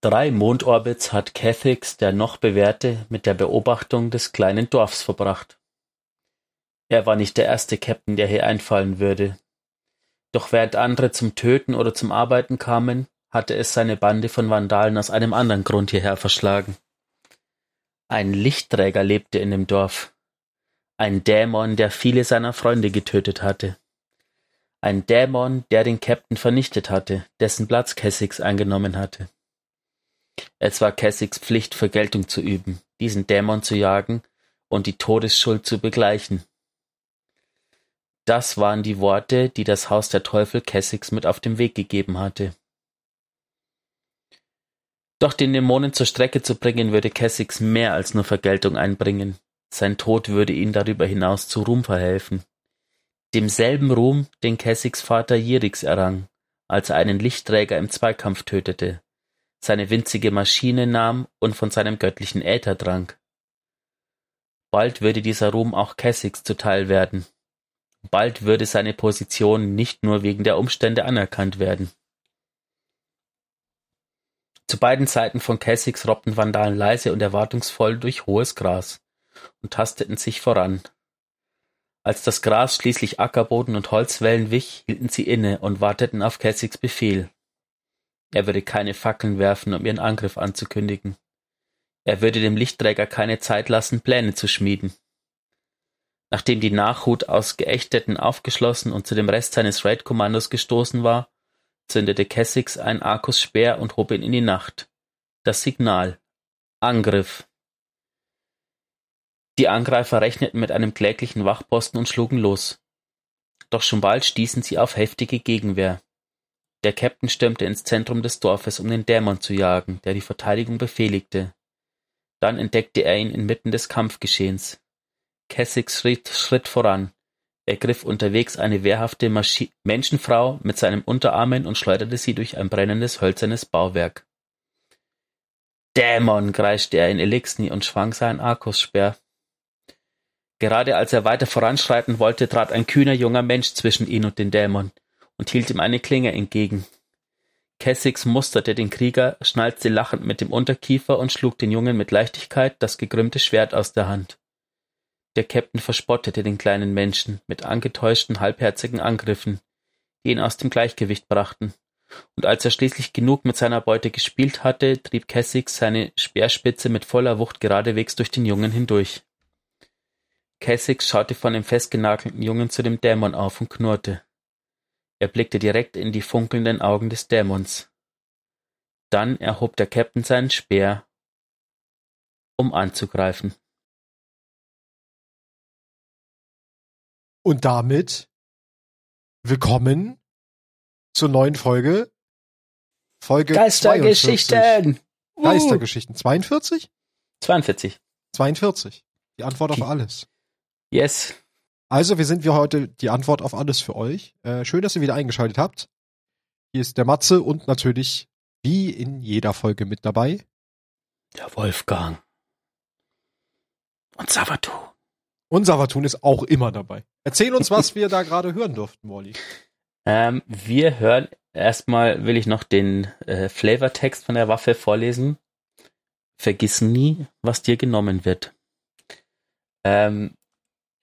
Drei Mondorbits hat Cathix, der noch Bewährte, mit der Beobachtung des kleinen Dorfs verbracht. Er war nicht der erste Captain, der hier einfallen würde. Doch während andere zum Töten oder zum Arbeiten kamen, hatte es seine Bande von Vandalen aus einem anderen Grund hierher verschlagen. Ein Lichtträger lebte in dem Dorf. Ein Dämon, der viele seiner Freunde getötet hatte. Ein Dämon, der den Captain vernichtet hatte, dessen Platz Cassix eingenommen hatte. Es war Cassix Pflicht, Vergeltung zu üben, diesen Dämon zu jagen und die Todesschuld zu begleichen. Das waren die Worte, die das Haus der Teufel Cassix mit auf den Weg gegeben hatte. Doch den Dämonen zur Strecke zu bringen, würde Cassix mehr als nur Vergeltung einbringen. Sein Tod würde ihn darüber hinaus zu Ruhm verhelfen. Demselben Ruhm, den Cassix Vater Jirix errang, als er einen Lichtträger im Zweikampf tötete, seine winzige Maschine nahm und von seinem göttlichen Äther trank. Bald würde dieser Ruhm auch Cassix zuteil werden. Bald würde seine Position nicht nur wegen der Umstände anerkannt werden. Zu beiden Seiten von Cassix robbten Vandalen leise und erwartungsvoll durch hohes Gras und tasteten sich voran. Als das Gras schließlich Ackerboden und Holzwellen wich, hielten sie inne und warteten auf Cassix Befehl. Er würde keine Fackeln werfen, um ihren Angriff anzukündigen. Er würde dem Lichtträger keine Zeit lassen, Pläne zu schmieden. Nachdem die Nachhut aus Geächteten aufgeschlossen und zu dem Rest seines Raid-Kommandos gestoßen war, zündete Cassix ein Arcus-Speer und hob ihn in die Nacht. Das Signal. Angriff. Die Angreifer rechneten mit einem kläglichen Wachposten und schlugen los. Doch schon bald stießen sie auf heftige Gegenwehr. Der Captain stürmte ins Zentrum des Dorfes, um den Dämon zu jagen, der die Verteidigung befehligte. Dann entdeckte er ihn inmitten des Kampfgeschehens. Cassix schritt, schritt voran. Er griff unterwegs eine wehrhafte Maschi Menschenfrau mit seinen Unterarmen und schleuderte sie durch ein brennendes hölzernes Bauwerk. Dämon, kreischte er in Elixni und schwang seinen Arkusspeer. Gerade als er weiter voranschreiten wollte, trat ein kühner junger Mensch zwischen ihn und den Dämon und hielt ihm eine Klinge entgegen. Cassix musterte den Krieger, schnalzte lachend mit dem Unterkiefer und schlug den Jungen mit Leichtigkeit das gekrümmte Schwert aus der Hand. Der Käpt'n verspottete den kleinen Menschen mit angetäuschten, halbherzigen Angriffen, die ihn aus dem Gleichgewicht brachten, und als er schließlich genug mit seiner Beute gespielt hatte, trieb Cassix seine Speerspitze mit voller Wucht geradewegs durch den Jungen hindurch. Cassix schaute von dem festgenagelten Jungen zu dem Dämon auf und knurrte. Er blickte direkt in die funkelnden Augen des Dämons. Dann erhob der Käpt'n seinen Speer, um anzugreifen. Und damit willkommen zur neuen Folge. Folge Geistergeschichten. 42. Geistergeschichten. 42? 42. 42. Die Antwort auf alles. Yes. Also, wir sind wir heute die Antwort auf alles für euch. Äh, schön, dass ihr wieder eingeschaltet habt. Hier ist der Matze und natürlich wie in jeder Folge mit dabei. Der Wolfgang. Und Savatu. Und Savatun ist auch immer dabei. Erzähl uns, was wir da gerade hören durften, Molly. Ähm, wir hören erstmal, will ich noch den äh, Flavortext von der Waffe vorlesen. Vergiss nie, was dir genommen wird. Ähm,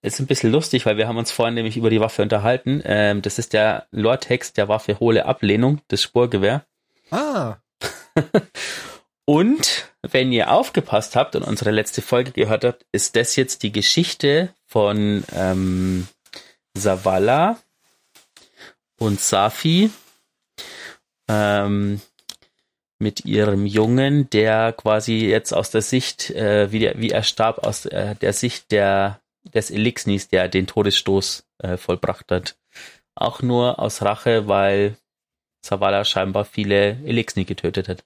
ist ein bisschen lustig, weil wir haben uns vorhin nämlich über die Waffe unterhalten. Ähm, das ist der Lore-Text der Waffe Hohle Ablehnung, das Spurgewehr. Ah. Und wenn ihr aufgepasst habt und unsere letzte Folge gehört habt, ist das jetzt die Geschichte von ähm, Zavala und Safi ähm, mit ihrem Jungen, der quasi jetzt aus der Sicht, äh, wie, der, wie er starb, aus äh, der Sicht der, des Elixnis, der den Todesstoß äh, vollbracht hat. Auch nur aus Rache, weil Zavala scheinbar viele Elixni getötet hat.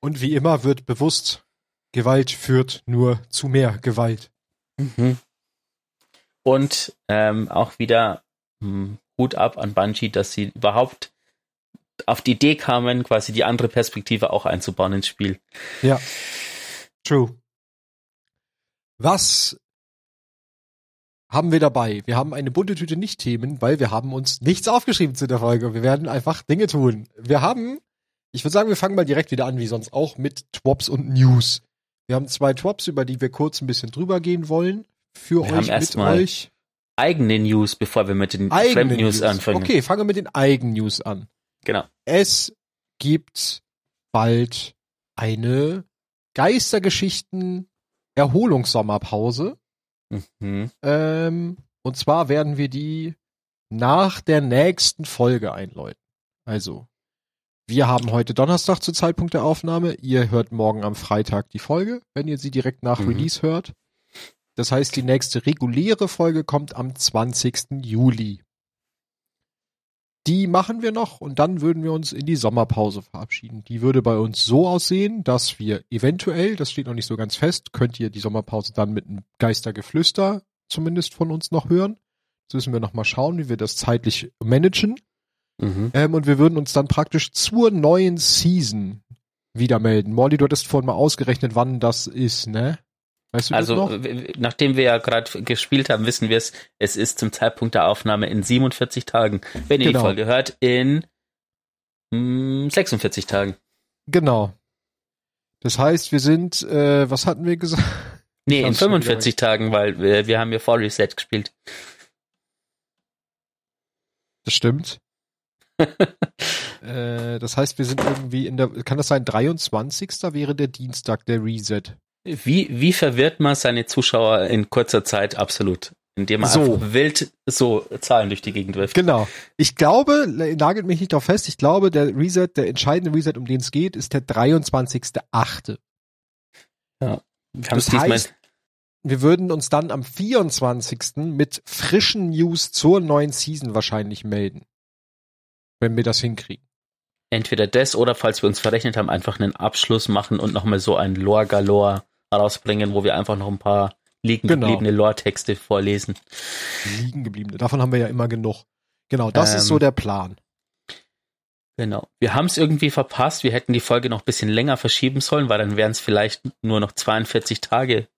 Und wie immer wird bewusst, Gewalt führt nur zu mehr Gewalt. Mhm. Und ähm, auch wieder hm, Hut ab an Bungie, dass sie überhaupt auf die Idee kamen, quasi die andere Perspektive auch einzubauen ins Spiel. Ja. True. Was haben wir dabei? Wir haben eine bunte Tüte Nicht-Themen, weil wir haben uns nichts aufgeschrieben zu der Folge. Wir werden einfach Dinge tun. Wir haben Ich würde sagen, wir fangen mal direkt wieder an, wie sonst auch, mit Twops und News. Wir haben zwei Twops, über die wir kurz ein bisschen drüber gehen wollen. Für Wir euch, haben erst mit mal euch. Eigene News, bevor wir mit den Eigene Fremd-News anfangen. Okay, fangen wir mit den Eigen-News an. Genau. Es gibt bald eine Geistergeschichten Erholungssommerpause. Mhm. Ähm, und zwar werden wir die nach der nächsten Folge einläuten. Also, wir haben heute Donnerstag zu Zeitpunkt der Aufnahme. Ihr hört morgen am Freitag die Folge, wenn ihr sie direkt nach Mhm. Release hört. Das heißt, die nächste reguläre Folge kommt am 20. Juli. Die machen wir noch und dann würden wir uns in die Sommerpause verabschieden. Die würde bei uns so aussehen, dass wir eventuell, das steht noch nicht so ganz fest, könnt ihr die Sommerpause dann mit einem Geistergeflüster zumindest von uns noch hören. Jetzt müssen wir noch mal schauen, wie wir das zeitlich managen. Mhm. Ähm, und wir würden uns dann praktisch zur neuen Season wieder melden. Molly, du hattest vorhin mal ausgerechnet, wann das ist, ne? Weißt du Also, nachdem wir ja gerade gespielt haben, wissen wir es, es ist zum Zeitpunkt der Aufnahme in 47 Tagen. Wenn ihr Genau. die Folge hört, in mm, 46 Tagen. Genau. Das heißt, wir sind, äh, was hatten wir gesagt? Nee, in hab's schon wieder 45 Tagen, weil wir, wir haben ja Fall Reset gespielt. Das stimmt. äh, das heißt, wir sind irgendwie in der, kann das sein, 23. wäre der Dienstag, der Reset. Wie, wie verwirrt man seine Zuschauer in kurzer Zeit absolut? Indem man So. einfach wild so Zahlen durch die Gegend wirft. Genau. Ich glaube, nagelt mich nicht darauf fest, ich glaube, der Reset, der entscheidende Reset, um den es geht, ist der 23.8. Wir haben es diesmal, wir würden uns dann am 24. mit frischen News zur neuen Season wahrscheinlich melden. Wenn wir das hinkriegen. entweder das oder falls wir uns verrechnet haben, einfach einen Abschluss machen und nochmal so ein Lore Galore rausbringen, wo wir einfach noch ein paar liegen Genau. gebliebene Lore-Texte vorlesen. Liegen gebliebene. Davon haben wir ja immer genug. Genau, das ist Ähm, so der Plan. Genau. Wir haben es irgendwie verpasst. Wir hätten die Folge noch ein bisschen länger verschieben sollen, weil dann wären es vielleicht nur noch 42 Tage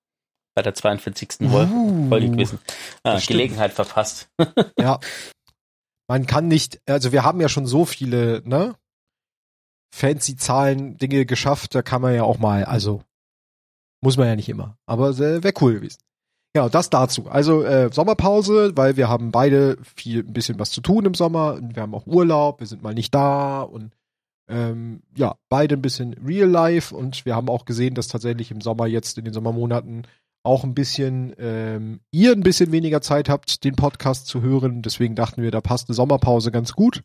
bei der 42. Vol- Uh, Folge gewesen. Ah, das stimmt. Gelegenheit verpasst. Ja. Man kann nicht, also wir haben ja schon so viele, ne? Fancy Zahlen, Dinge geschafft, da kann man ja auch mal, also muss man ja nicht immer, aber wäre cool gewesen. Genau, das dazu. Also äh, Sommerpause, weil wir haben beide viel ein bisschen was zu tun im Sommer. Und wir haben auch Urlaub, wir sind mal nicht da und ähm, ja, beide ein bisschen Real Life und wir haben auch gesehen, dass tatsächlich im Sommer jetzt in den Sommermonaten auch ein bisschen ähm, ihr ein bisschen weniger Zeit habt, den Podcast zu hören. Deswegen dachten wir, da passt eine Sommerpause ganz gut.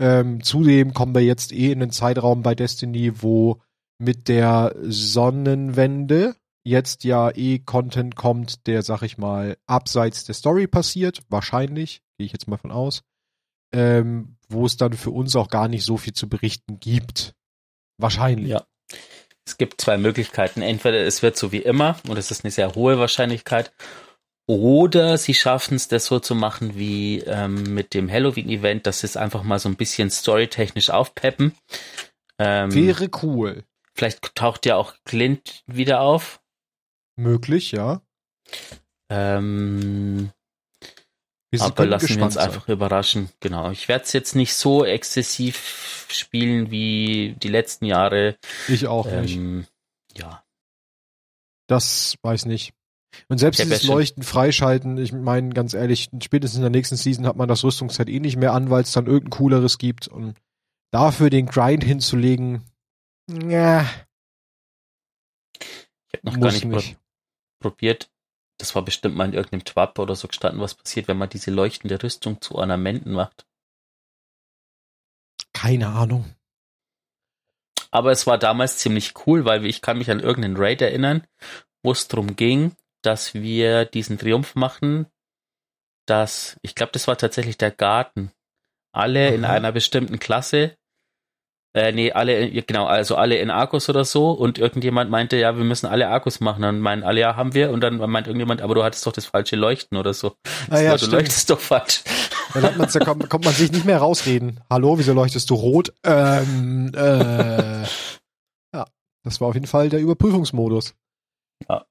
Ähm, zudem kommen wir jetzt eh in einen Zeitraum bei Destiny, wo mit der Sonnenwende jetzt ja eh Content kommt, der, sag ich mal, abseits der Story passiert. Wahrscheinlich, gehe ich jetzt mal von aus. Ähm, wo es dann für uns auch gar nicht so viel zu berichten gibt. Wahrscheinlich. Ja. Es gibt zwei Möglichkeiten. Entweder es wird so wie immer, und es ist eine sehr hohe Wahrscheinlichkeit, oder sie schaffen es, das so zu machen wie ähm, mit dem Halloween-Event, dass sie es einfach mal so ein bisschen storytechnisch aufpeppen. Ähm, Wäre cool. Vielleicht taucht ja auch Clint wieder auf. Möglich, ja. Ähm, Wir aber lassen wir uns sein. einfach überraschen. Genau. Ich werde es jetzt nicht so exzessiv spielen wie die letzten Jahre. Ich auch nicht. Ähm, ja. Das weiß nicht. Und selbst hab dieses Leuchten freischalten, ich meine ganz ehrlich, spätestens in der nächsten Season hat man das Rüstungsset eh nicht mehr an, weil es dann irgendein cooleres gibt. Und dafür den Grind hinzulegen, ja, Ich habe noch gar muss nicht, pro- nicht. probiert. Das war bestimmt mal in irgendeinem Twap oder so gestanden, was passiert, wenn man diese leuchtende Rüstung zu Ornamenten macht. Keine Ahnung. Aber es war damals ziemlich cool, weil ich kann mich an irgendeinen Raid erinnern, wo es darum ging, dass wir diesen Triumph machen, dass, ich glaube, das war tatsächlich der Garten. Alle in Aha. einer bestimmten Klasse, äh, nee, alle, in- genau, also alle in Arkus oder so und irgendjemand meinte, ja, wir müssen alle Arkus machen. Dann meinen alle, ja, haben wir und dann meint irgendjemand, aber du hattest doch das falsche Leuchten oder so. Ah, ja, du stimmt. leuchtest doch falsch. Dann hat man's, da kommt, kommt man sich nicht mehr rausreden. Hallo, wieso leuchtest du rot? Ähm, äh, ja, das war auf jeden Fall der Überprüfungsmodus. Ja.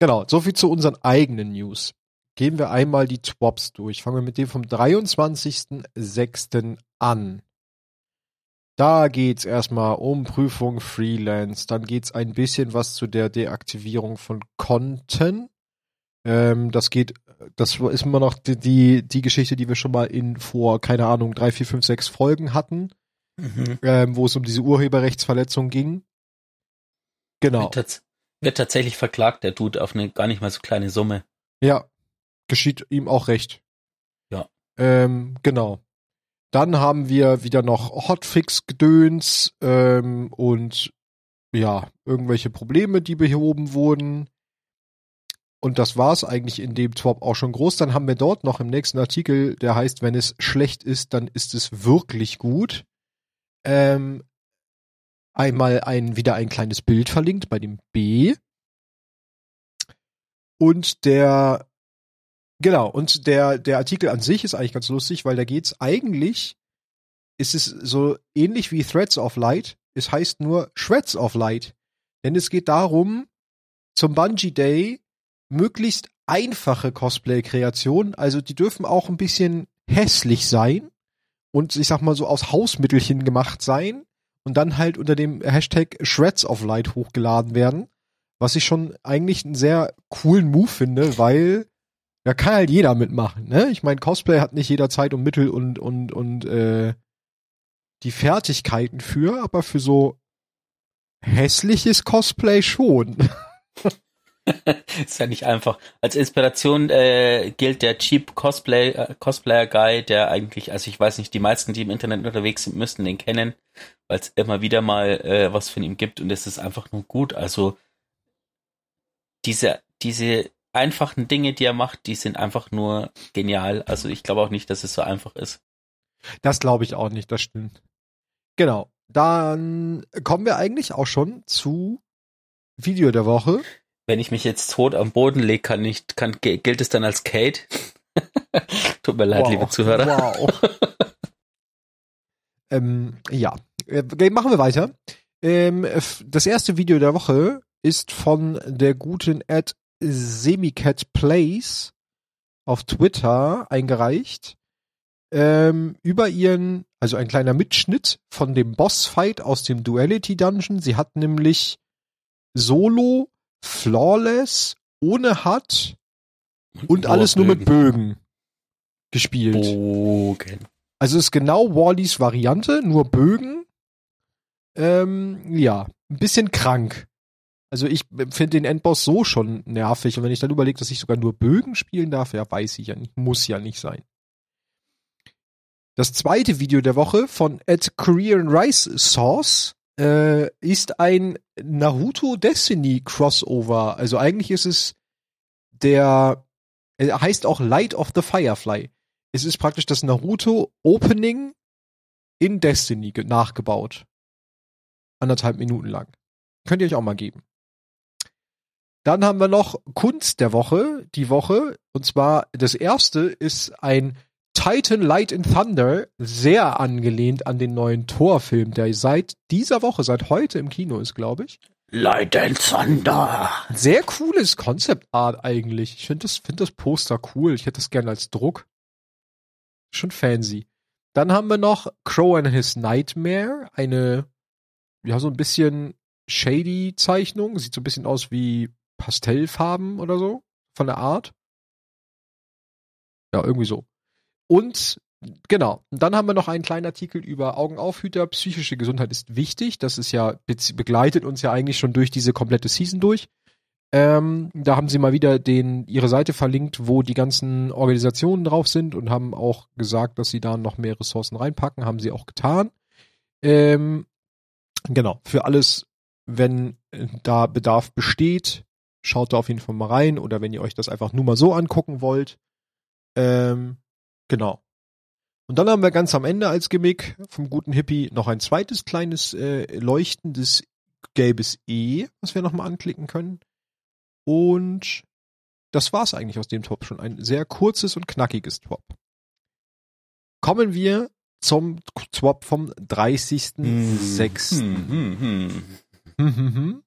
Genau, soviel zu unseren eigenen News. Gehen wir einmal die Twops durch. Fangen wir mit dem vom 23.06. an. Da geht's erstmal um Prüfung Freelance. Dann geht's ein bisschen was zu der Deaktivierung von Konten. Ähm, das geht, das ist immer noch die, die, die Geschichte, die wir schon mal in vor, keine Ahnung, drei, vier, fünf, sechs Folgen hatten, Mhm. ähm, wo es um diese Urheberrechtsverletzung ging. Genau. Wird, wird tatsächlich verklagt, der Dude, auf eine gar nicht mal so kleine Summe. Ja, geschieht ihm auch recht. Ja. Ähm, genau. Dann haben wir wieder noch Hotfix-Gedöns ähm, und ja, irgendwelche Probleme, die behoben wurden. Und das war's eigentlich in dem Swap auch schon groß. Dann haben wir dort noch im nächsten Artikel, der heißt, wenn es schlecht ist, dann ist es wirklich gut. Ähm, einmal ein, wieder ein kleines Bild verlinkt bei dem B. Und der, genau, und der, der Artikel an sich ist eigentlich ganz lustig, weil da geht's eigentlich, ist es so ähnlich wie Threads of Light. Es heißt nur Shreds of Light. Denn es geht darum, zum Bungee Day möglichst einfache Cosplay-Kreationen, also die dürfen auch ein bisschen hässlich sein und ich sag mal so aus Hausmittelchen gemacht sein und dann halt unter dem Hashtag Shreds of Light hochgeladen werden, was ich schon eigentlich einen sehr coolen Move finde, weil da kann halt jeder mitmachen, ne? Ich meine, Cosplay hat nicht jeder Zeit und Mittel und und und äh, die Fertigkeiten für, aber für so hässliches Cosplay schon. ist ja nicht einfach. Als Inspiration äh, gilt der Cheap Cosplay äh, Cosplayer Guy, der eigentlich, also ich weiß nicht, die meisten, die im Internet unterwegs sind, müssten den kennen, weil es immer wieder mal äh, was von ihm gibt und es ist einfach nur gut. Also diese diese einfachen Dinge, die er macht, die sind einfach nur genial. Also ich glaube auch nicht, dass es so einfach ist. Das glaube ich auch nicht, das stimmt. Genau. Dann kommen wir eigentlich auch schon zu Video der Woche. Wenn ich mich jetzt tot am Boden lege, kann nicht, kann, gilt es dann als Kate? Tut mir leid, Wow. liebe Zuhörer. Wow. ähm, ja, äh, machen wir weiter. Ähm, das erste Video der Woche ist von der guten Ad Semicat Plays auf Twitter eingereicht. Ähm, über ihren, also ein kleiner Mitschnitt von dem Bossfight aus dem Duality Dungeon. Sie hat nämlich Solo, Flawless, ohne Hut und Nur alles nur mit Bögen. Gespielt. Bogen. Also es ist genau Wallys Variante, nur Bögen. Ähm, ja, ein bisschen krank. Also ich finde den Endboss so schon nervig und wenn ich dann überlege, dass ich sogar nur Bögen spielen darf, ja, weiß ich ja nicht, muss ja nicht sein. Das zweite Video der Woche von at Korean Rice Sauce äh, ist ein Naruto Destiny Crossover. Also eigentlich ist es der, er heißt auch Light of the Firefly. Es ist praktisch das Naruto Opening in Destiny ge- nachgebaut. Anderthalb Minuten lang. Könnt ihr euch auch mal geben. Dann haben wir noch Kunst der Woche, die Woche. Und zwar das erste ist ein Titan Light and Thunder, sehr angelehnt an den neuen Thor-Film, der seit dieser Woche, seit heute im Kino ist, glaube ich. Light and Thunder. Sehr cooles Concept Art eigentlich. Ich finde das, find das Poster cool. Ich hätte das gerne als Druck. Schon fancy. Dann haben wir noch Crow and His Nightmare. Eine, ja, so ein bisschen shady Zeichnung. Sieht so ein bisschen aus wie Pastellfarben oder so. Von der Art. Ja, irgendwie so. Und genau. Dann haben wir noch einen kleinen Artikel über Augenaufhüter. Psychische Gesundheit ist wichtig. Das ist ja, be- begleitet uns ja eigentlich schon durch diese komplette Season durch. Ähm, da haben sie mal wieder den, ihre Seite verlinkt, wo die ganzen Organisationen drauf sind und haben auch gesagt, dass sie da noch mehr Ressourcen reinpacken. Haben sie auch getan. Ähm, genau. Für alles, wenn äh, da Bedarf besteht, schaut da auf jeden Fall mal rein oder wenn ihr euch das einfach nur mal so angucken wollt. Ähm, genau. Und dann haben wir ganz am Ende als Gimmick vom guten Hippie noch ein zweites kleines äh, leuchtendes gelbes E, was wir nochmal anklicken können. Und das war's eigentlich aus dem Top schon. Ein sehr kurzes und knackiges Top. Kommen wir zum Swap vom 30.06. Hm, hm, hm.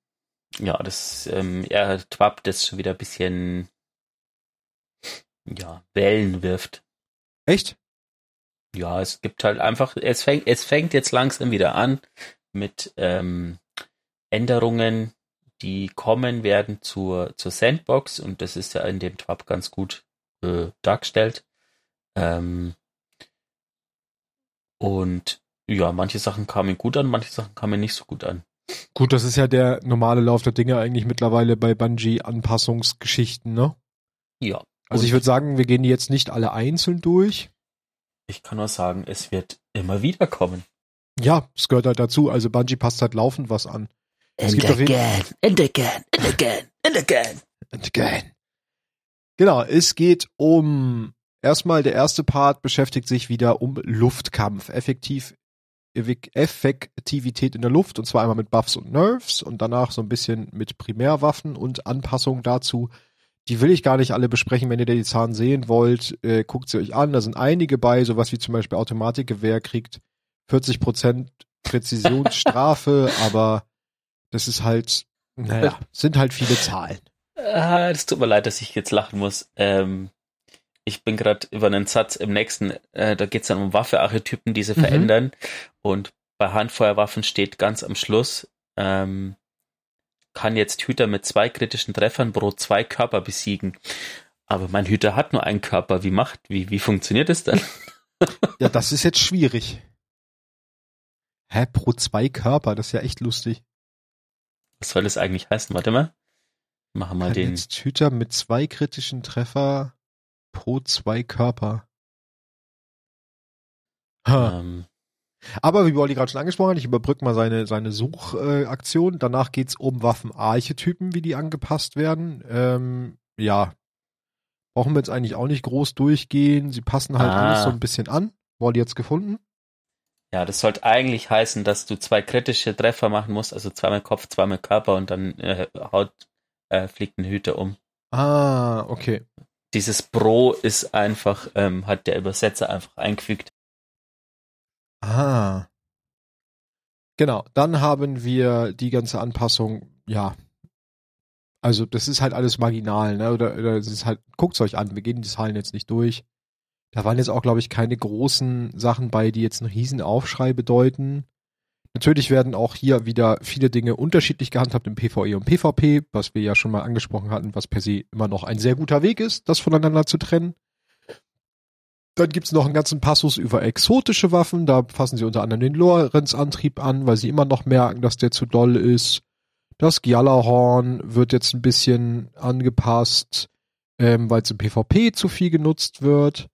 Ja, das, ähm, er Twap, das schon wieder ein bisschen, ja, Wellen wirft. Echt? Ja, es gibt halt einfach, es fängt, es fängt jetzt langsam wieder an mit ähm, Änderungen, die kommen werden zur, zur Sandbox und das ist ja in dem Tab ganz gut äh, dargestellt. Ähm, und ja, manche Sachen kamen gut an, manche Sachen kamen nicht so gut an. Gut, das ist ja der normale Lauf der Dinge eigentlich mittlerweile bei Bungie-Anpassungsgeschichten, ne? Ja. Also ich würde sagen, wir gehen die jetzt nicht alle einzeln durch. Ich kann nur sagen, es wird immer wieder kommen. Ja, es gehört halt dazu. Also Bungie passt halt laufend was an. Es and again, and again, and again, and again. And again. Genau, es geht um erstmal der erste Part beschäftigt sich wieder um Luftkampf. Effektiv Effektivität in der Luft und zwar einmal mit Buffs und Nerves und danach so ein bisschen mit Primärwaffen und Anpassungen dazu. Die will ich gar nicht alle besprechen. Wenn ihr die Zahlen sehen wollt, äh, guckt sie euch an. Da sind einige bei, sowas wie zum Beispiel Automatikgewehr kriegt 40% Präzisionsstrafe, aber das ist halt, naja, sind halt viele Zahlen. Ah, es tut mir leid, dass ich jetzt lachen muss. Ähm, ich bin gerade über einen Satz im nächsten, äh, da geht es dann um Waffearchetypen, die sie mhm. verändern. Und bei Handfeuerwaffen steht ganz am Schluss, ähm, kann jetzt Hüter mit zwei kritischen Treffern pro zwei Körper besiegen. Aber mein Hüter hat nur einen Körper. Wie macht, wie, wie funktioniert das dann? ja, das ist jetzt schwierig. Hä, pro zwei Körper? Das ist ja echt lustig. Was soll das eigentlich heißen? Warte mal. Machen wir den. Jetzt Hüter mit zwei kritischen Treffer pro zwei Körper. Ähm. Aber wie Wally gerade schon angesprochen hat, ich überbrücke mal seine, seine Suchaktion. Äh, Danach geht's um Waffenarchetypen, wie die angepasst werden. Ähm, ja, brauchen wir jetzt eigentlich auch nicht groß durchgehen. Sie passen halt ah. alles so ein bisschen an. Wally jetzt gefunden. Ja, das sollte eigentlich heißen, dass du zwei kritische Treffer machen musst, also zweimal Kopf, zweimal Körper und dann äh, haut, äh, fliegt ein Hüter um. Ah, okay dieses Pro ist einfach, ähm, hat der Übersetzer einfach eingefügt. Ah. Genau, dann haben wir die ganze Anpassung, ja. Also das ist halt alles marginal, ne? Oder, oder es ist halt, guckt's euch an, wir gehen die Zahlen jetzt nicht durch. Da waren jetzt auch, glaube ich, keine großen Sachen bei, die jetzt einen riesen Aufschrei bedeuten. Natürlich werden auch hier wieder viele Dinge unterschiedlich gehandhabt im PvE und PvP, was wir ja schon mal angesprochen hatten, was per se immer noch ein sehr guter Weg ist, das voneinander zu trennen. Dann gibt's noch einen ganzen Passus über exotische Waffen. Da fassen sie unter anderem den Lorenz-Antrieb an, weil sie immer noch merken, dass der zu doll ist. Das Gjallarhorn wird jetzt ein bisschen angepasst, ähm, weil es im PvP zu viel genutzt wird.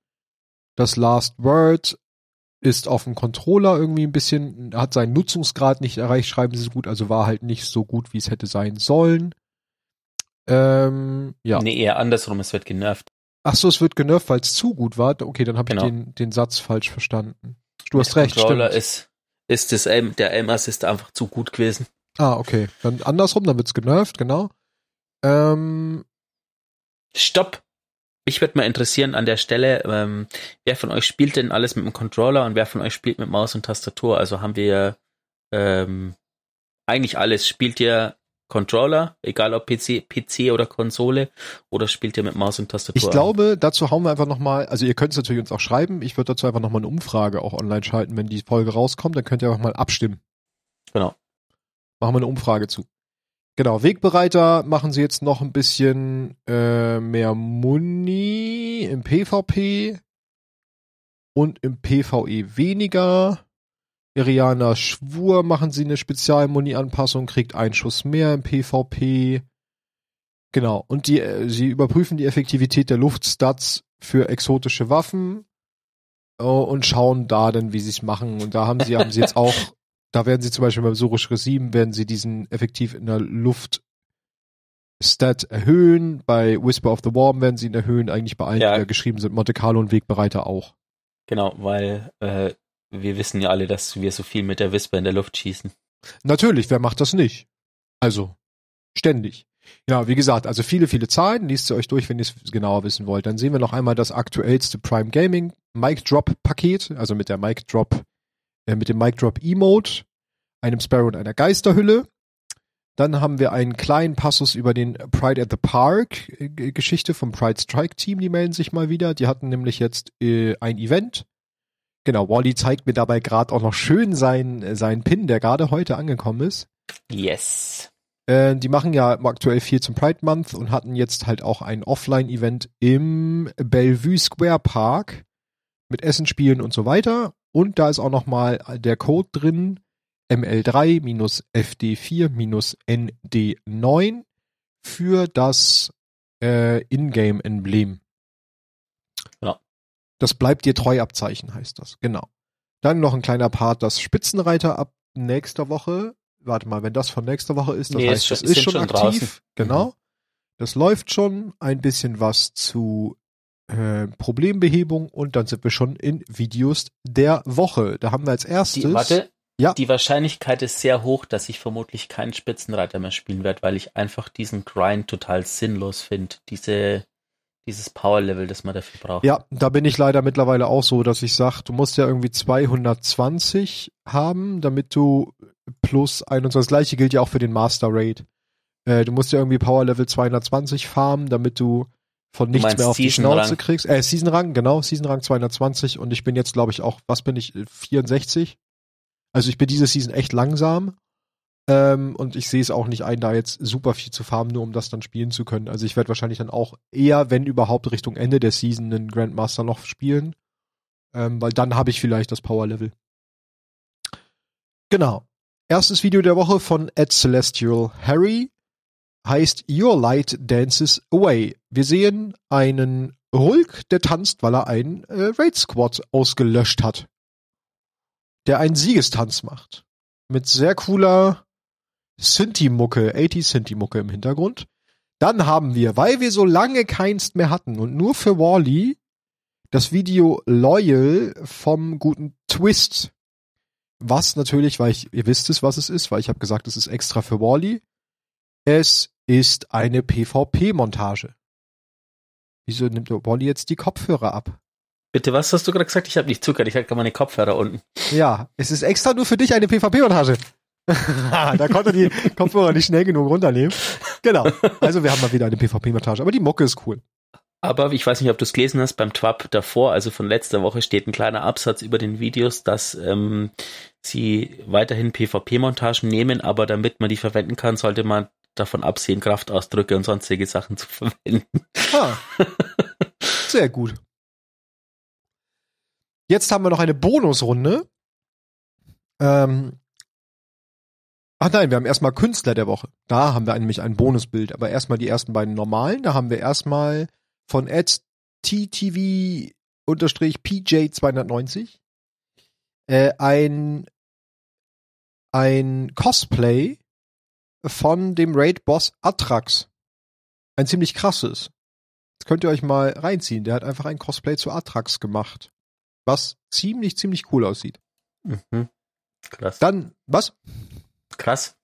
Das Last Word ist auf dem Controller irgendwie ein bisschen, hat seinen Nutzungsgrad nicht erreicht, schreiben sie so gut, also war halt nicht so gut, wie es hätte sein sollen. Ähm, ja. Nee, eher andersrum, es wird genervt. Ach so, es wird genervt, weil es zu gut war. Okay, dann habe genau. ich den, den Satz falsch verstanden. Du hast recht, Controller stimmt. ist, ist das Aim, der Aim-Assist einfach zu gut gewesen. Ah, okay. Dann andersrum, dann wird's genervt, genau. Ähm, Stopp! Mich würde mal interessieren an der Stelle, ähm, wer von euch spielt denn alles mit dem Controller und wer von euch spielt mit Maus und Tastatur? Also haben wir ähm, eigentlich alles. Spielt ihr Controller, egal ob PC, PC oder Konsole, oder spielt ihr mit Maus und Tastatur? Ich glaube, dazu hauen wir einfach nochmal, also ihr könnt es natürlich uns auch schreiben, ich würde dazu einfach nochmal eine Umfrage auch online schalten, wenn die Folge rauskommt, dann könnt ihr einfach mal abstimmen. Genau. Machen wir eine Umfrage zu. Genau, Wegbereiter machen sie jetzt noch ein bisschen äh, mehr Muni im PvP und im PvE weniger. Iriana Schwur machen sie eine Spezialmuni-Anpassung, kriegt einen Schuss mehr im PvP. Genau, und die, äh, sie überprüfen die Effektivität der Luftstats für exotische Waffen äh, und schauen da dann, wie sie es machen. Und da haben sie, haben sie jetzt auch da werden sie zum Beispiel beim Surisch Resim, werden sie diesen effektiv in der Luft Stat erhöhen. Bei Whisper of the Warm werden sie ihn erhöhen. Eigentlich bei allen, ja. die da geschrieben sind, Monte Carlo und Wegbereiter auch. Genau, weil äh, wir wissen ja alle, dass wir so viel mit der Whisper in der Luft schießen. Natürlich, wer macht das nicht? Also, ständig. Ja, wie gesagt, also viele, viele Zahlen. Liest sie euch durch, wenn ihr es genauer wissen wollt. Dann sehen wir noch einmal das aktuellste Prime Gaming Mic Drop Paket, also mit der Mic Drop äh, mit dem Mic Drop Emote, einem Sparrow und einer Geisterhülle. Dann haben wir einen kleinen Passus über den Pride at the Park äh, Geschichte vom Pride Strike Team, die melden sich mal wieder. Die hatten nämlich jetzt äh, ein Event. Genau, Wally zeigt mir dabei gerade auch noch schön seinen sein Pin, der gerade heute angekommen ist. Yes. Äh, die machen ja aktuell viel zum Pride Month und hatten jetzt halt auch ein Offline-Event im Bellevue Square Park mit Essen, Spielen und so weiter. Und da ist auch noch mal der Code drin, ML3-FD4-ND9 für das äh, Ingame-Emblem. Ja. Das bleibt dir treu Abzeichen, heißt das. Genau. Dann noch ein kleiner Part, das Spitzenreiter ab nächster Woche. Warte mal, wenn das von nächster Woche ist, das Nee, heißt, ist schon- ist schon, schon aktiv. draußen. Genau. Mhm. Das läuft schon. Ein bisschen was zu äh, Problembehebung und dann sind wir schon in Videos der Woche. Da haben wir als erstes. Die, warte, Ja. die Wahrscheinlichkeit ist sehr hoch, dass ich vermutlich keinen Spitzenreiter mehr spielen werde, weil ich einfach diesen Grind total sinnlos finde. Diese, dieses Power-Level, das man dafür braucht. Ja, da bin ich leider mittlerweile auch so, dass ich sage, du musst ja irgendwie 220 haben, damit du plus 21, das gleiche gilt ja auch für den Master Raid. Äh, du musst ja irgendwie Power Level 220 farmen, damit du von nichts mehr auf die Season Schnauze Rang? kriegst. Äh, Season Rang, genau, Season Rang 220 und ich bin jetzt, glaube ich, auch, was bin ich, äh, 64? Also ich bin diese Season echt langsam. Ähm, und ich sehe es auch nicht ein, da jetzt super viel zu farmen, nur um das dann spielen zu können. Also ich werde wahrscheinlich dann auch eher, wenn überhaupt Richtung Ende der Season einen Grandmaster noch spielen. Ähm, weil dann habe ich vielleicht das Power Level. Genau. Erstes Video der Woche von Ed Celestial Harry heißt Your Light Dances Away. Wir sehen einen Hulk, der tanzt, weil er einen äh, Raid Squad ausgelöscht hat. Der einen Siegestanz macht. Mit sehr cooler Synthi-Mucke, 80 Synthi-Mucke im Hintergrund. Dann haben wir, weil wir so lange keins mehr hatten und nur für Wally, das Video Loyal vom guten Twist. Was natürlich, weil ich, ihr wisst es, was es ist, weil ich habe gesagt, es ist extra für Wally. Es ist eine PvP-Montage. Wieso nimmt der Wally jetzt die Kopfhörer ab? Bitte, was hast du gerade gesagt? Ich habe nicht zugehört. Ich hatte meine Kopfhörer unten. Ja, es ist extra nur für dich eine PvP-Montage. da konnte die Kopfhörer nicht schnell genug runternehmen. Genau. Also wir haben mal wieder eine PvP-Montage. Aber die Mucke ist cool. Aber ich weiß nicht, ob du es gelesen hast, beim TWAP davor, also von letzter Woche, steht ein kleiner Absatz über den Videos, dass ähm, sie weiterhin PvP-Montagen nehmen, aber damit man die verwenden kann, sollte man davon absehen, Kraftausdrücke und sonstige Sachen zu verwenden. Ah, sehr gut. Jetzt haben wir noch eine Bonusrunde. Ähm, ach nein, wir haben erstmal Künstler der Woche. Da haben wir nämlich ein Bonusbild, aber erstmal die ersten beiden normalen. Da haben wir erstmal von Ed TTV unterstrich PJ 290 äh, ein ein Cosplay von dem Raid-Boss Atrax. Ein ziemlich krasses. Das könnt ihr euch mal reinziehen. Der hat einfach ein Cosplay zu Atrax gemacht. Was ziemlich, ziemlich cool aussieht. Mhm. Krass. Dann, was? Krass.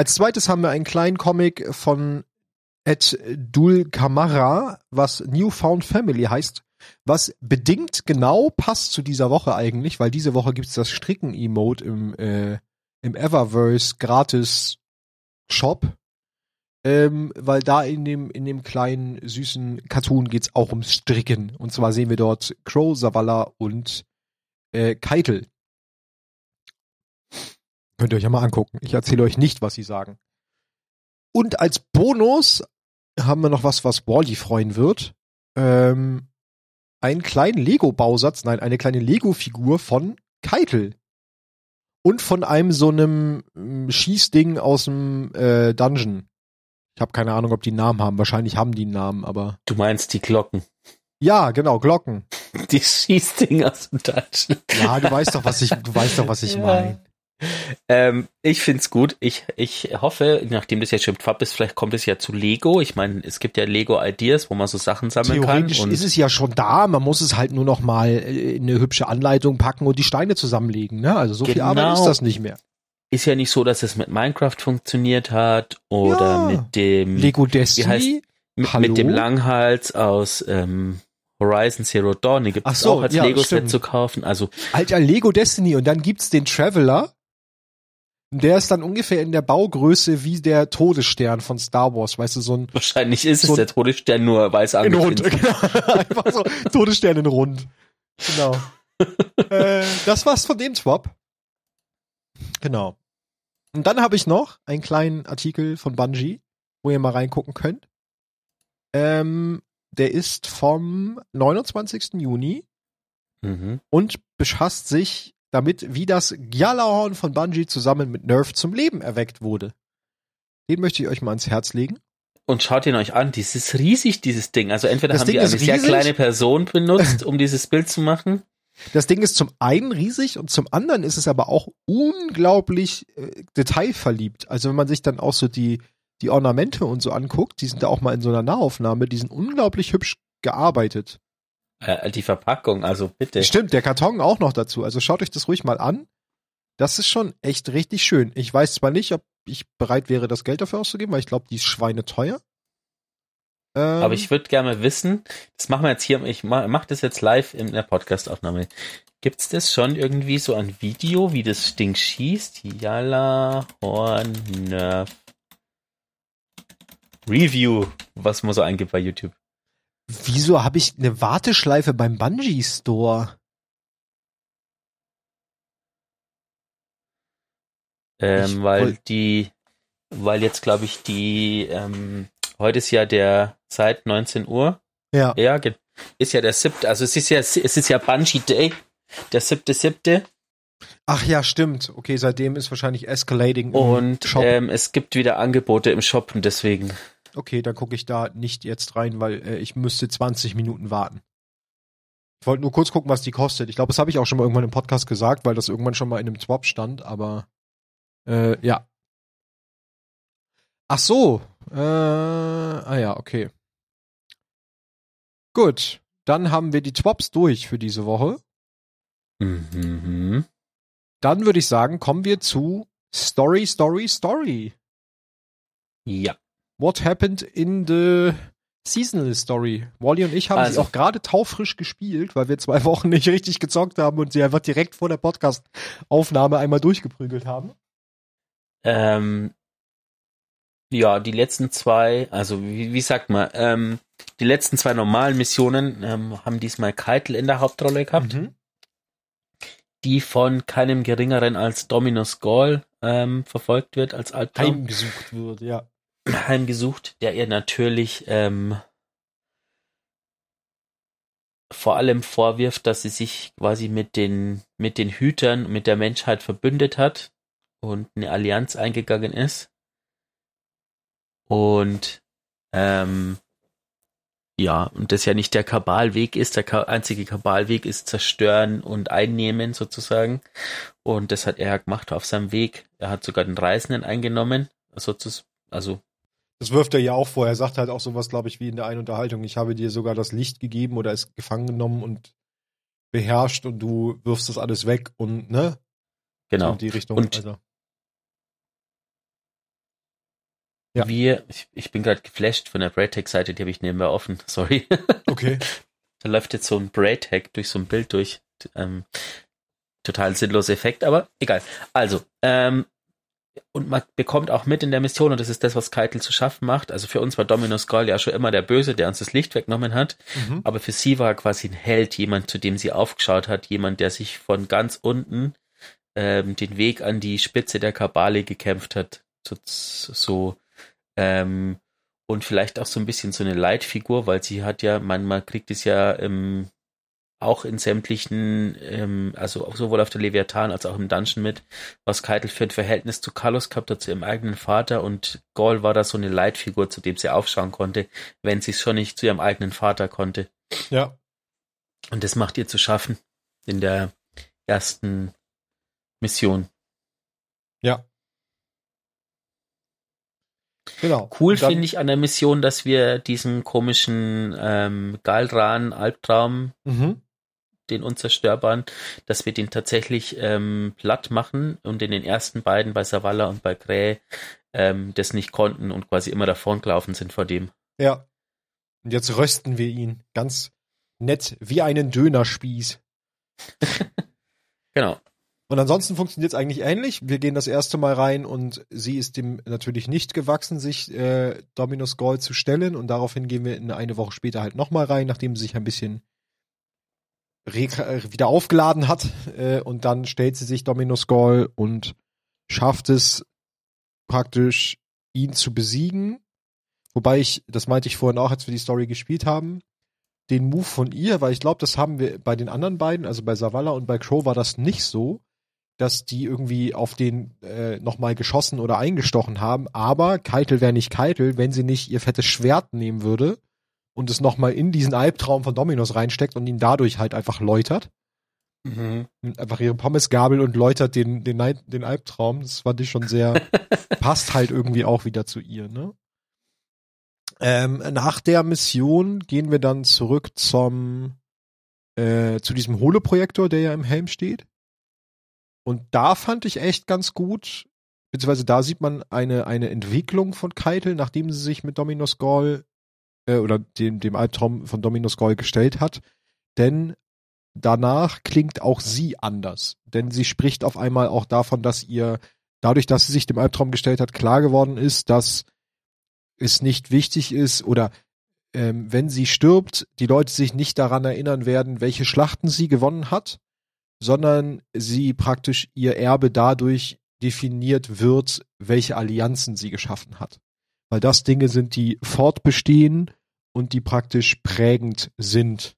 Als zweites haben wir einen kleinen Comic von Ed Dul Kamara, was Newfound Family heißt, was bedingt genau passt zu dieser Woche eigentlich, weil diese Woche gibt's das Stricken-Emote im, äh, im Eververse gratis Shop. Ähm, weil da in dem, in dem kleinen, süßen Cartoon geht's auch ums Stricken. Und zwar sehen wir dort Crow, Savala und äh, Keitel. Könnt ihr euch ja mal angucken. Ich erzähle euch nicht, was sie sagen. Und als Bonus haben wir noch was, was Wally freuen wird. Ähm, einen kleinen Lego-Bausatz, nein, eine kleine Lego-Figur von Keitel. Und von einem so einem ähm, Schießding aus dem äh, Dungeon. Ich habe keine Ahnung, ob die einen Namen haben. Wahrscheinlich haben die einen Namen, aber. Du meinst die Glocken. Ja, genau, Glocken. Die Schießding aus dem Dungeon. Ja, du weißt doch, was ich, du weißt doch, was ich Ja. meine. Ähm, ich find's gut. Ich, ich hoffe, nachdem das jetzt schon Twap ist, vielleicht kommt es ja zu Lego. Ich meine, es gibt ja Lego Ideas, wo man so Sachen sammeln Theoretisch kann. Und ist es ja schon da, man muss es halt nur noch mal äh, in eine hübsche Anleitung packen und die Steine zusammenlegen, ne? Also so viel Genau. Arbeit ist das nicht mehr. ist ja nicht so, dass es mit Minecraft funktioniert hat oder Ja. mit dem Lego Destiny, mit, Hallo? mit dem Langhals aus ähm, Horizon Zero Dawn. Den gibt es so, auch als ja, Lego-Set zu kaufen. Also alter Lego Destiny und dann gibt's den Traveler. Der ist dann ungefähr in der Baugröße wie der Todesstern von Star Wars, weißt du, so ein wahrscheinlich ist So- es der Todesstern nur weiß in rund, genau. einfach so Todesstern in rund. Genau. äh, das war's von dem Swap. Genau. Und dann habe ich noch einen kleinen Artikel von Bungie, wo ihr mal reingucken könnt. Ähm, der ist vom 29. Juni Mhm. und befasst sich damit, wie das Gjallarhorn von Bungie zusammen mit Nerf zum Leben erweckt wurde. Den möchte ich euch mal ans Herz legen. Und schaut ihn euch an, dieses riesig, dieses Ding. Also entweder Das haben Ding die eine ist sehr riesig. kleine Person benutzt, um dieses Bild zu machen. Das Ding ist zum einen riesig und zum anderen ist es aber auch unglaublich äh, detailverliebt. Also wenn man sich dann auch so die, die Ornamente und so anguckt, die sind da auch mal in so einer Nahaufnahme, die sind unglaublich hübsch gearbeitet. Äh, die Verpackung, also bitte. Stimmt, der Karton auch noch dazu. Also schaut euch das ruhig mal an. Das ist schon echt richtig schön. Ich weiß zwar nicht, ob ich bereit wäre, das Geld dafür auszugeben, weil ich glaube, die ist schweineteuer. Ähm, Aber ich würde gerne wissen, das machen wir jetzt hier, ich ma- mach das jetzt live in der Podcast-Aufnahme. Gibt's das schon irgendwie so ein Video, wie das Ding schießt? Yalla Horn Nerf Review, was man so eingibt bei YouTube. Wieso habe ich eine Warteschleife beim Bungee Store? Ähm, weil die, weil jetzt glaube ich die, ähm, heute ist ja der seit 19 Uhr, Ja. ja, ist ja der siebte, also es ist ja, es ist ja Bungie Day, der siebte, siebte. Ach ja, stimmt. Okay, seitdem ist wahrscheinlich Escalating Und ähm, es gibt wieder Angebote im Shop und deswegen. Okay, dann gucke ich da nicht jetzt rein, weil äh, ich müsste 20 Minuten warten. Ich wollte nur kurz gucken, was die kostet. Ich glaube, das habe ich auch schon mal irgendwann im Podcast gesagt, weil das irgendwann schon mal in einem Swap stand, aber äh, ja. Ach so. Äh, ah ja, okay. Gut, dann haben wir die Swaps durch für diese Woche. Mhm. Dann würde ich sagen, kommen wir zu Story, Story, Story. Ja. What happened in the Seasonal Story? Wally und ich haben sie Also- auch gerade taufrisch gespielt, weil wir zwei Wochen nicht richtig gezockt haben und sie einfach direkt vor der Podcast-Aufnahme einmal durchgeprügelt haben. Ähm, ja, die letzten zwei, also wie, wie sagt man, ähm, die letzten zwei normalen Missionen ähm, haben diesmal Keitel in der Hauptrolle gehabt, Mhm. die von keinem geringeren als Dominus Gall ähm, verfolgt wird als Albtraum. Heimgesucht wird, ja. Heimgesucht, der ihr natürlich ähm, vor allem vorwirft, dass sie sich quasi mit den, mit den Hütern, mit der Menschheit verbündet hat und eine Allianz eingegangen ist. Und ähm, ja, und das ja nicht der Kabalweg ist, der einzige Kabalweg ist zerstören und einnehmen sozusagen. Und das hat er gemacht auf seinem Weg. Er hat sogar den Reisenden eingenommen, sozusagen, also Das wirft er ja auch vor. Er sagt halt auch sowas, glaube ich, wie in der einen Unterhaltung. Ich habe dir sogar das Licht gegeben oder es gefangen genommen und beherrscht und du wirfst das alles weg und, ne? So genau. in die Richtung. Und- also. Ja. Wir, ich, ich bin gerade geflasht von der Braid-Tag-Seite, die habe ich nebenbei offen, sorry. Okay. da läuft jetzt so ein Braid-Tag durch so ein Bild durch. Ähm, total sinnloser Effekt, aber egal. Also, ähm, und man bekommt auch mit in der Mission, und das ist das, was Keitel zu schaffen macht. Also für uns war Dominus Gall ja schon immer der Böse, der uns das Licht weggenommen hat. Mhm. Aber für sie war er quasi ein Held, jemand, zu dem sie aufgeschaut hat, jemand, der sich von ganz unten ähm, den Weg an die Spitze der Kabale gekämpft hat. So, so ähm, und vielleicht auch so ein bisschen so eine Leitfigur, weil sie hat ja, man, man kriegt es ja ähm, auch in sämtlichen, ähm, also auch sowohl auf der Leviathan als auch im Dungeon mit, was Keitel für ein Verhältnis zu Carlos gehabt hat, zu ihrem eigenen Vater und Gaul war da so eine Leitfigur, zu dem sie aufschauen konnte, wenn sie es schon nicht zu ihrem eigenen Vater konnte. Ja. Und das macht ihr zu schaffen in der ersten Mission. Ja. Genau. Cool finde ich an der Mission, dass wir diesen komischen ähm, Galran Albtraum, Mhm. Den unzerstörbaren, dass wir den tatsächlich ähm, platt machen und in den ersten beiden bei Savala und bei Krähe ähm, das nicht konnten und quasi immer davon gelaufen sind vor dem. Ja. Und jetzt rösten wir ihn. Ganz nett, wie einen Dönerspieß. Genau. Und ansonsten funktioniert es eigentlich ähnlich. Wir gehen das erste Mal rein und sie ist dem natürlich nicht gewachsen, sich äh, Dominus Gall zu stellen. Und daraufhin gehen wir in eine Woche später halt nochmal rein, nachdem sie sich ein bisschen wieder aufgeladen hat äh, und dann stellt sie sich Dominus Gall und schafft es praktisch ihn zu besiegen. Wobei ich, das meinte ich vorhin auch, als wir die Story gespielt haben, den Move von ihr, weil ich glaube, das haben wir bei den anderen beiden, also bei Savala und bei Crow war das nicht so, dass die irgendwie auf den äh, nochmal geschossen oder eingestochen haben. Aber Keitel wäre nicht Keitel, wenn sie nicht ihr fettes Schwert nehmen würde und es nochmal in diesen Albtraum von Dominos reinsteckt und ihn dadurch halt einfach läutert. Mhm. Einfach ihre Pommesgabel und läutert den, den, den Albtraum. Das fand ich schon sehr, passt halt irgendwie auch wieder zu ihr, ne? Ähm, nach der Mission gehen wir dann zurück zum äh, zu diesem Holoprojektor, der ja im Helm steht. Und da fand ich echt ganz gut, beziehungsweise da sieht man eine, eine Entwicklung von Keitel, nachdem sie sich mit Dominus Gall äh, oder dem, dem Albtraum von Dominus Gall gestellt hat. Denn danach klingt auch sie anders. Denn sie spricht auf einmal auch davon, dass ihr, dadurch, dass sie sich dem Albtraum gestellt hat, klar geworden ist, dass es nicht wichtig ist oder ähm, wenn sie stirbt, die Leute sich nicht daran erinnern werden, welche Schlachten sie gewonnen hat, sondern sie praktisch ihr Erbe dadurch definiert wird, welche Allianzen sie geschaffen hat. Weil das Dinge sind, die fortbestehen und die praktisch prägend sind.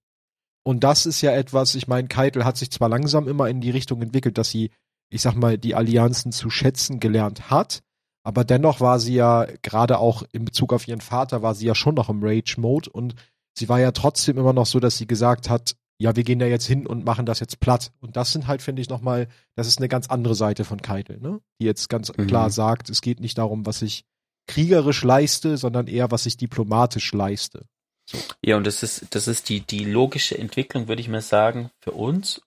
Und das ist ja etwas, ich meine, Keitel hat sich zwar langsam immer in die Richtung entwickelt, dass sie, ich sag mal, die Allianzen zu schätzen gelernt hat, aber dennoch war sie ja, gerade auch in Bezug auf ihren Vater, war sie ja schon noch im Rage-Mode und sie war ja trotzdem immer noch so, dass sie gesagt hat, ja, wir gehen da jetzt hin und machen das jetzt platt. Und das sind halt, finde ich, nochmal, das ist eine ganz andere Seite von Keitel, ne? Die jetzt ganz mhm. klar sagt, es geht nicht darum, was ich kriegerisch leiste, sondern eher, was ich diplomatisch leiste. So. Ja, und das ist, das ist die, die logische Entwicklung, würde ich mal sagen, für uns,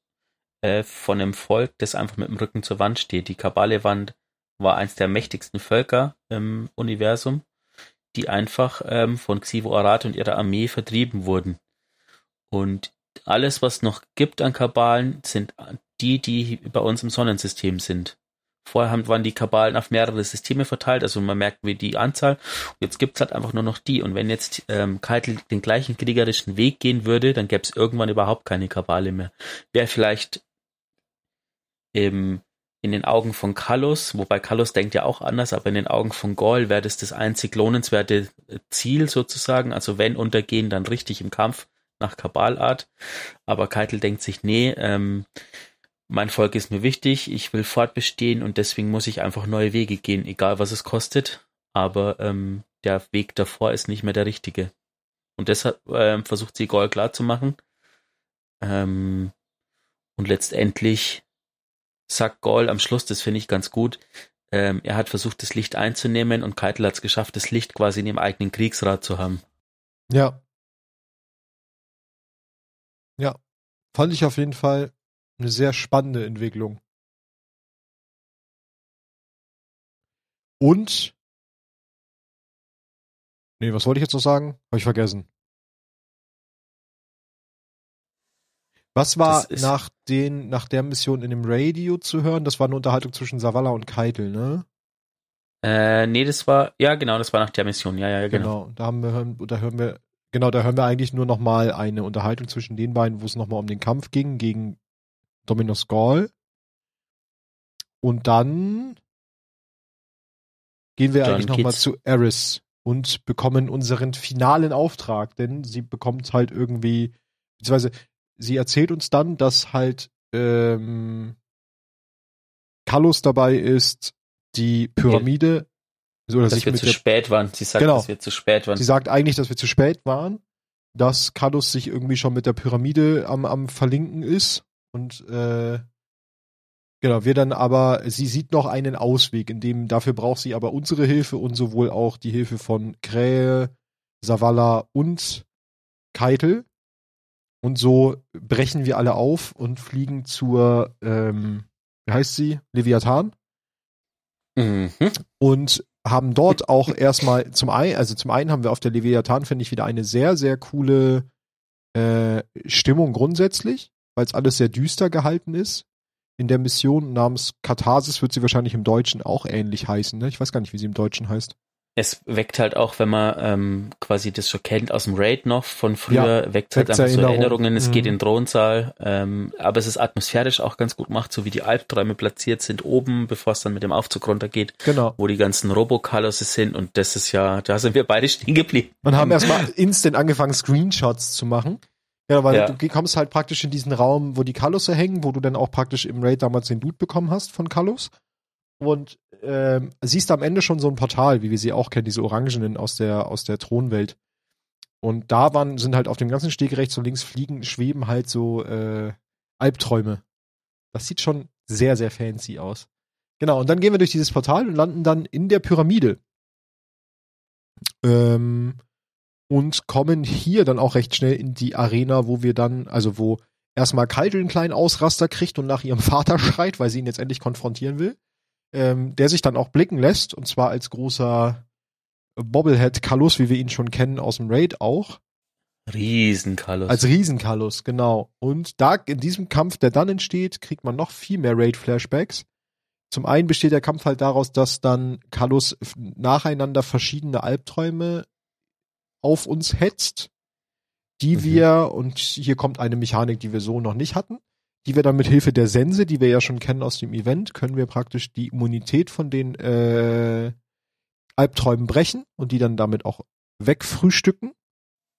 äh, von einem Volk, das einfach mit dem Rücken zur Wand steht. Die Kabale-Wand war eins der mächtigsten Völker im Universum, die einfach ähm, von Xivo Arat und ihrer Armee vertrieben wurden. Und alles, was noch gibt an Kabalen, sind die, die bei uns im Sonnensystem sind. Vorher waren die Kabalen auf mehrere Systeme verteilt, also man merkt wie die Anzahl. Und jetzt gibt's halt einfach nur noch die. Und wenn jetzt ähm, Keitel den gleichen kriegerischen Weg gehen würde, dann gäbe es irgendwann überhaupt keine Kabale mehr. Wäre vielleicht im in den Augen von Kallus, wobei Kallus denkt ja auch anders, aber in den Augen von Gaul wäre das das einzig lohnenswerte äh, Ziel sozusagen. Also wenn untergehen, dann richtig im Kampf nach Kabalart. Aber Keitel denkt sich, nee, ähm, mein Volk ist mir wichtig, ich will fortbestehen und deswegen muss ich einfach neue Wege gehen, egal was es kostet. Aber ähm, der Weg davor ist nicht mehr der richtige. Und deshalb ähm, versucht sie Gaul klar zu machen. Ähm, und letztendlich sagt Gaul am Schluss, das finde ich ganz gut, ähm, er hat versucht, das Licht einzunehmen und Keitel hat es geschafft, das Licht quasi in dem eigenen Kriegsrat zu haben. Ja. Ja. Fand ich auf jeden Fall eine sehr spannende Entwicklung. Und Nee, was wollte ich jetzt noch sagen? Habe ich vergessen. Was war nach den, nach der Mission in dem Radio zu hören? Das war eine Unterhaltung zwischen Savala und Keitel, ne? Äh, nee, das war, ja genau, das war nach der Mission, ja, ja, genau. Genau, da haben wir, da hören wir, genau, da hören wir eigentlich nur nochmal eine Unterhaltung zwischen den beiden, wo es nochmal um den Kampf ging gegen Dominus Gall. Und dann gehen wir dann eigentlich nochmal zu Eris und bekommen unseren finalen Auftrag, denn sie bekommt halt irgendwie, beziehungsweise sie erzählt uns dann, dass halt ähm, Kallus dabei ist, die Pyramide oder dass sich wir zu spät waren. Sie sagt, genau. dass wir zu spät waren. Sie sagt eigentlich, dass wir zu spät waren, dass Kallus sich irgendwie schon mit der Pyramide am, am Verlinken ist und äh, genau, wir dann aber, sie sieht noch einen Ausweg, in dem dafür braucht sie aber unsere Hilfe und sowohl auch die Hilfe von Krähe, Savala und Keitel. Und so brechen wir alle auf und fliegen zur, ähm, wie heißt sie? Leviathan. Mhm. Und haben dort auch erstmal zum einen, also zum einen haben wir auf der Leviathan, finde ich, wieder eine sehr, sehr coole äh, Stimmung grundsätzlich, weil es alles sehr düster gehalten ist. In der Mission namens Katharsis wird sie wahrscheinlich im Deutschen auch ähnlich heißen. Ne? Ich weiß gar nicht, wie sie im Deutschen heißt. es weckt halt auch, wenn man ähm, quasi das schon kennt aus dem Raid noch von früher, Ja, weckt halt einfach so Erinnerung. Erinnerungen, es Mhm. geht in den Thronsaal, ähm, aber es ist atmosphärisch auch ganz gut gemacht, so wie die Albträume platziert sind oben, bevor es dann mit dem Aufzug runtergeht, Genau. wo die ganzen Robokalosse sind und das ist ja, da sind wir beide stehen geblieben. Und haben erstmal instant angefangen, Screenshots zu machen. Ja, weil Ja. du kommst halt praktisch in diesen Raum, wo die Kalusse hängen, wo du dann auch praktisch im Raid damals den Dude bekommen hast von Kalus. Und ähm, siehst am Ende schon so ein Portal, wie wir sie auch kennen, diese Orangenen aus der, aus der Thronwelt. Und da waren, sind halt auf dem ganzen Steg rechts und links fliegen, schweben halt so äh, Albträume. Das sieht schon sehr, sehr fancy aus. Genau, und dann gehen wir durch dieses Portal und landen dann in der Pyramide. Ähm, und kommen hier dann auch recht schnell in die Arena, wo wir dann, also wo erstmal Kaldel einen kleinen Ausraster kriegt und nach ihrem Vater schreit, weil sie ihn jetzt endlich konfrontieren will. Ähm, der sich dann auch blicken lässt, und zwar als großer Bobblehead Kallus, wie wir ihn schon kennen aus dem Raid auch. Riesenkalos. Als Riesenkallus, genau. Und da, in diesem Kampf, der dann entsteht, kriegt man noch viel mehr Raid-Flashbacks. Zum einen besteht der Kampf halt daraus, dass dann Kallus f- nacheinander verschiedene Albträume auf uns hetzt, die Mhm. wir, und hier kommt eine Mechanik, die wir so noch nicht hatten, die wir dann mit Hilfe der Sense, die wir ja schon kennen aus dem Event, können wir praktisch die Immunität von den äh, Albträumen brechen und die dann damit auch wegfrühstücken.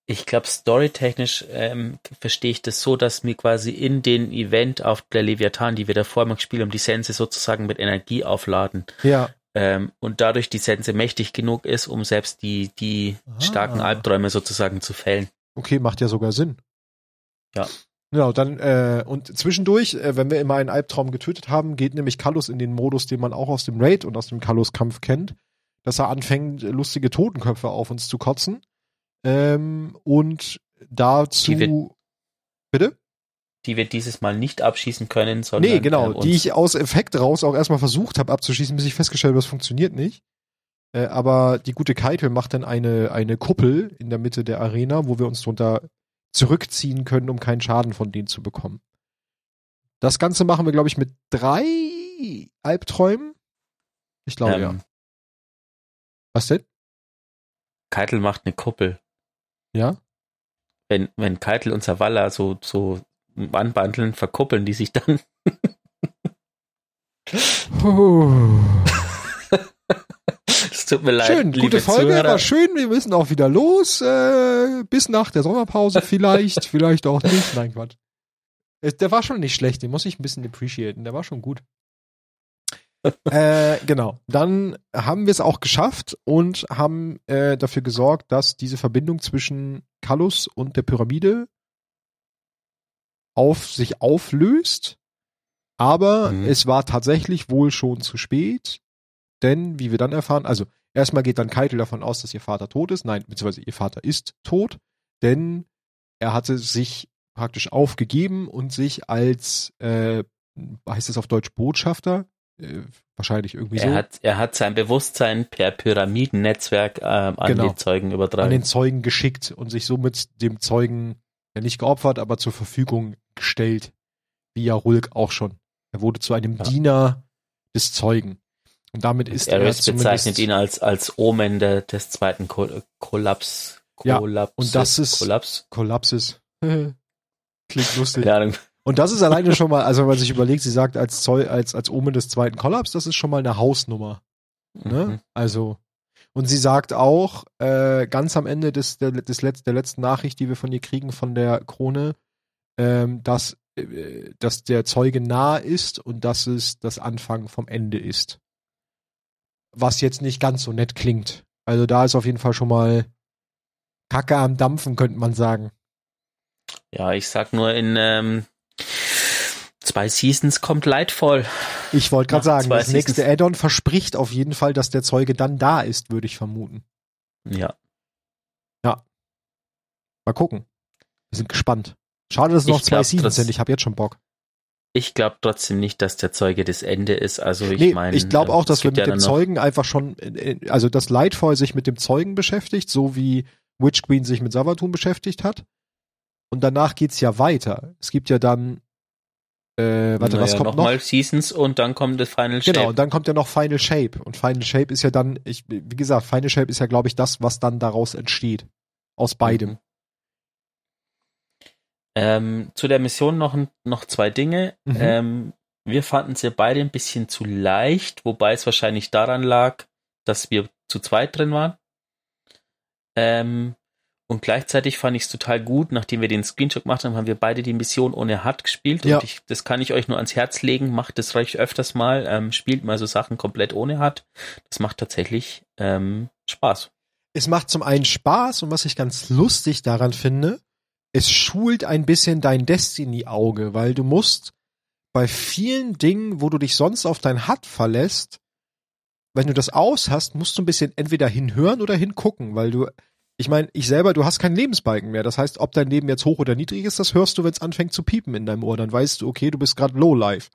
Ich glaube, storytechnisch ähm, verstehe ich das so, dass mir quasi in den Event auf der Leviathan, die wir davor mal gespielt haben, die Sense sozusagen mit Energie aufladen. Ja, Ähm, und dadurch die Sense mächtig genug ist, um selbst die, die Ah. starken Albträume sozusagen zu fällen. Okay, macht ja sogar Sinn. Ja. Genau, dann, äh, und zwischendurch, äh, wenn wir immer einen Albtraum getötet haben, geht nämlich Kallus in den Modus, den man auch aus dem Raid und aus dem Kallus-Kampf kennt, dass er anfängt, lustige Totenköpfe auf uns zu kotzen. Ähm, und dazu. Bitte? Die wir dieses Mal nicht abschießen können, sondern Nee, genau, ähm, die ich aus Effekt raus auch erstmal versucht habe abzuschießen, bis ich festgestellt habe, das funktioniert nicht. Äh, aber die gute Keitel macht dann eine, eine Kuppel in der Mitte der Arena, wo wir uns drunter zurückziehen können, um keinen Schaden von denen zu bekommen. Das Ganze machen wir, glaube ich, mit drei Albträumen. Ich glaube, ähm, ja. Was denn? Keitel macht eine Kuppel. Ja? Wenn, wenn Keitel und Zavala so, so anbandeln, verkuppeln die sich dann. Es tut mir leid, Schön, gute Folge, Zuhörer. war schön. Wir müssen auch wieder los. Äh, bis nach der Sommerpause vielleicht, vielleicht auch nicht. Nein, Quatsch. Der war schon nicht schlecht, den muss ich ein bisschen appreciaten. Der war schon gut. äh, genau. Dann haben wir es auch geschafft und haben äh, dafür gesorgt, dass diese Verbindung zwischen Kallus und der Pyramide auf sich auflöst. Aber Mhm. es war tatsächlich wohl schon zu spät, denn wie wir dann erfahren, also erstmal geht dann Keitel davon aus, dass ihr Vater tot ist. Nein, beziehungsweise ihr Vater ist tot, denn er hatte sich praktisch aufgegeben und sich als, äh, heißt es auf Deutsch Botschafter? Äh, wahrscheinlich irgendwie so. Er hat, er hat sein Bewusstsein per Pyramidennetzwerk ähm, an Genau. die Zeugen an übertragen. den Zeugen geschickt und sich somit dem Zeugen ja nicht geopfert, aber zur Verfügung gestellt. Wie ja Rulk auch schon. Er wurde zu einem Ja. Diener des Zeugen. Und damit ist er Eris bezeichnet ihn als, als Omen der, des zweiten Ko Kollaps. Ja, Kollaps. und das ist- Kollaps. Kollapsis. Klingt lustig. Keine Ahnung. Und das ist alleine schon mal, also wenn man sich überlegt, sie sagt als Zoll, als, als Omen des zweiten Kollaps, das ist schon mal eine Hausnummer. Ne? Mhm. Also, und sie sagt auch, äh, ganz am Ende des, der, des Letz-, der letzten Nachricht, die wir von ihr kriegen, von der Krone, ähm, dass, äh, dass der Zeuge nahe ist und dass es das Anfang vom Ende ist. Was jetzt nicht ganz so nett klingt. Also da ist auf jeden Fall schon mal Kacke am Dampfen, könnte man sagen. Ja, ich sag nur in ähm, zwei Seasons kommt Lightfall. Ich wollte gerade sagen, das nächste Seasons. Add-on verspricht auf jeden Fall, dass der Zeuge dann da ist, würde ich vermuten. Ja. Mal gucken. Wir sind gespannt. Schade, dass es Ich noch zwei Seasons sind. Ich habe jetzt schon Bock. Ich glaube trotzdem nicht, dass der Zeuge das Ende ist. Also ich nee, meine, ich glaube auch, dass wir mit ja dem Zeugen einfach schon, äh, äh, also dass Lightfall sich mit dem Zeugen beschäftigt, so wie Witch Queen sich mit Savathun beschäftigt hat. Und danach geht's ja weiter. Es gibt ja dann Äh, warte, naja, was kommt noch noch? mal Seasons und dann kommt das Final Shape. Genau, und dann kommt ja noch Final Shape. Und Final Shape ist ja dann, ich, wie gesagt, Final Shape ist ja, glaube ich, das, was dann daraus entsteht. Aus beidem. Mhm. Ähm, zu der Mission noch, noch zwei Dinge. Mhm. Ähm, wir fanden sie beide ein bisschen zu leicht, wobei es wahrscheinlich daran lag, dass wir zu zweit drin waren. Ähm, und gleichzeitig fand ich es total gut, nachdem wir den Screenshot gemacht haben, haben wir beide die Mission ohne HUD gespielt. Ja. Und ich, das kann ich euch nur ans Herz legen. Macht das recht öfters mal. Ähm, spielt mal so Sachen komplett ohne HUD. Das macht tatsächlich ähm, Spaß. Es macht zum einen Spaß und was ich ganz lustig daran finde, es schult ein bisschen dein Destiny-Auge, weil du musst bei vielen Dingen, wo du dich sonst auf dein HUD verlässt, wenn du das aus hast, musst du ein bisschen entweder hinhören oder hingucken, weil du, ich meine, ich selber, du hast keinen Lebensbalken mehr. Das heißt, ob dein Leben jetzt hoch oder niedrig ist, das hörst du, wenn es anfängt zu piepen in deinem Ohr. Dann weißt du, okay, du bist gerade low life.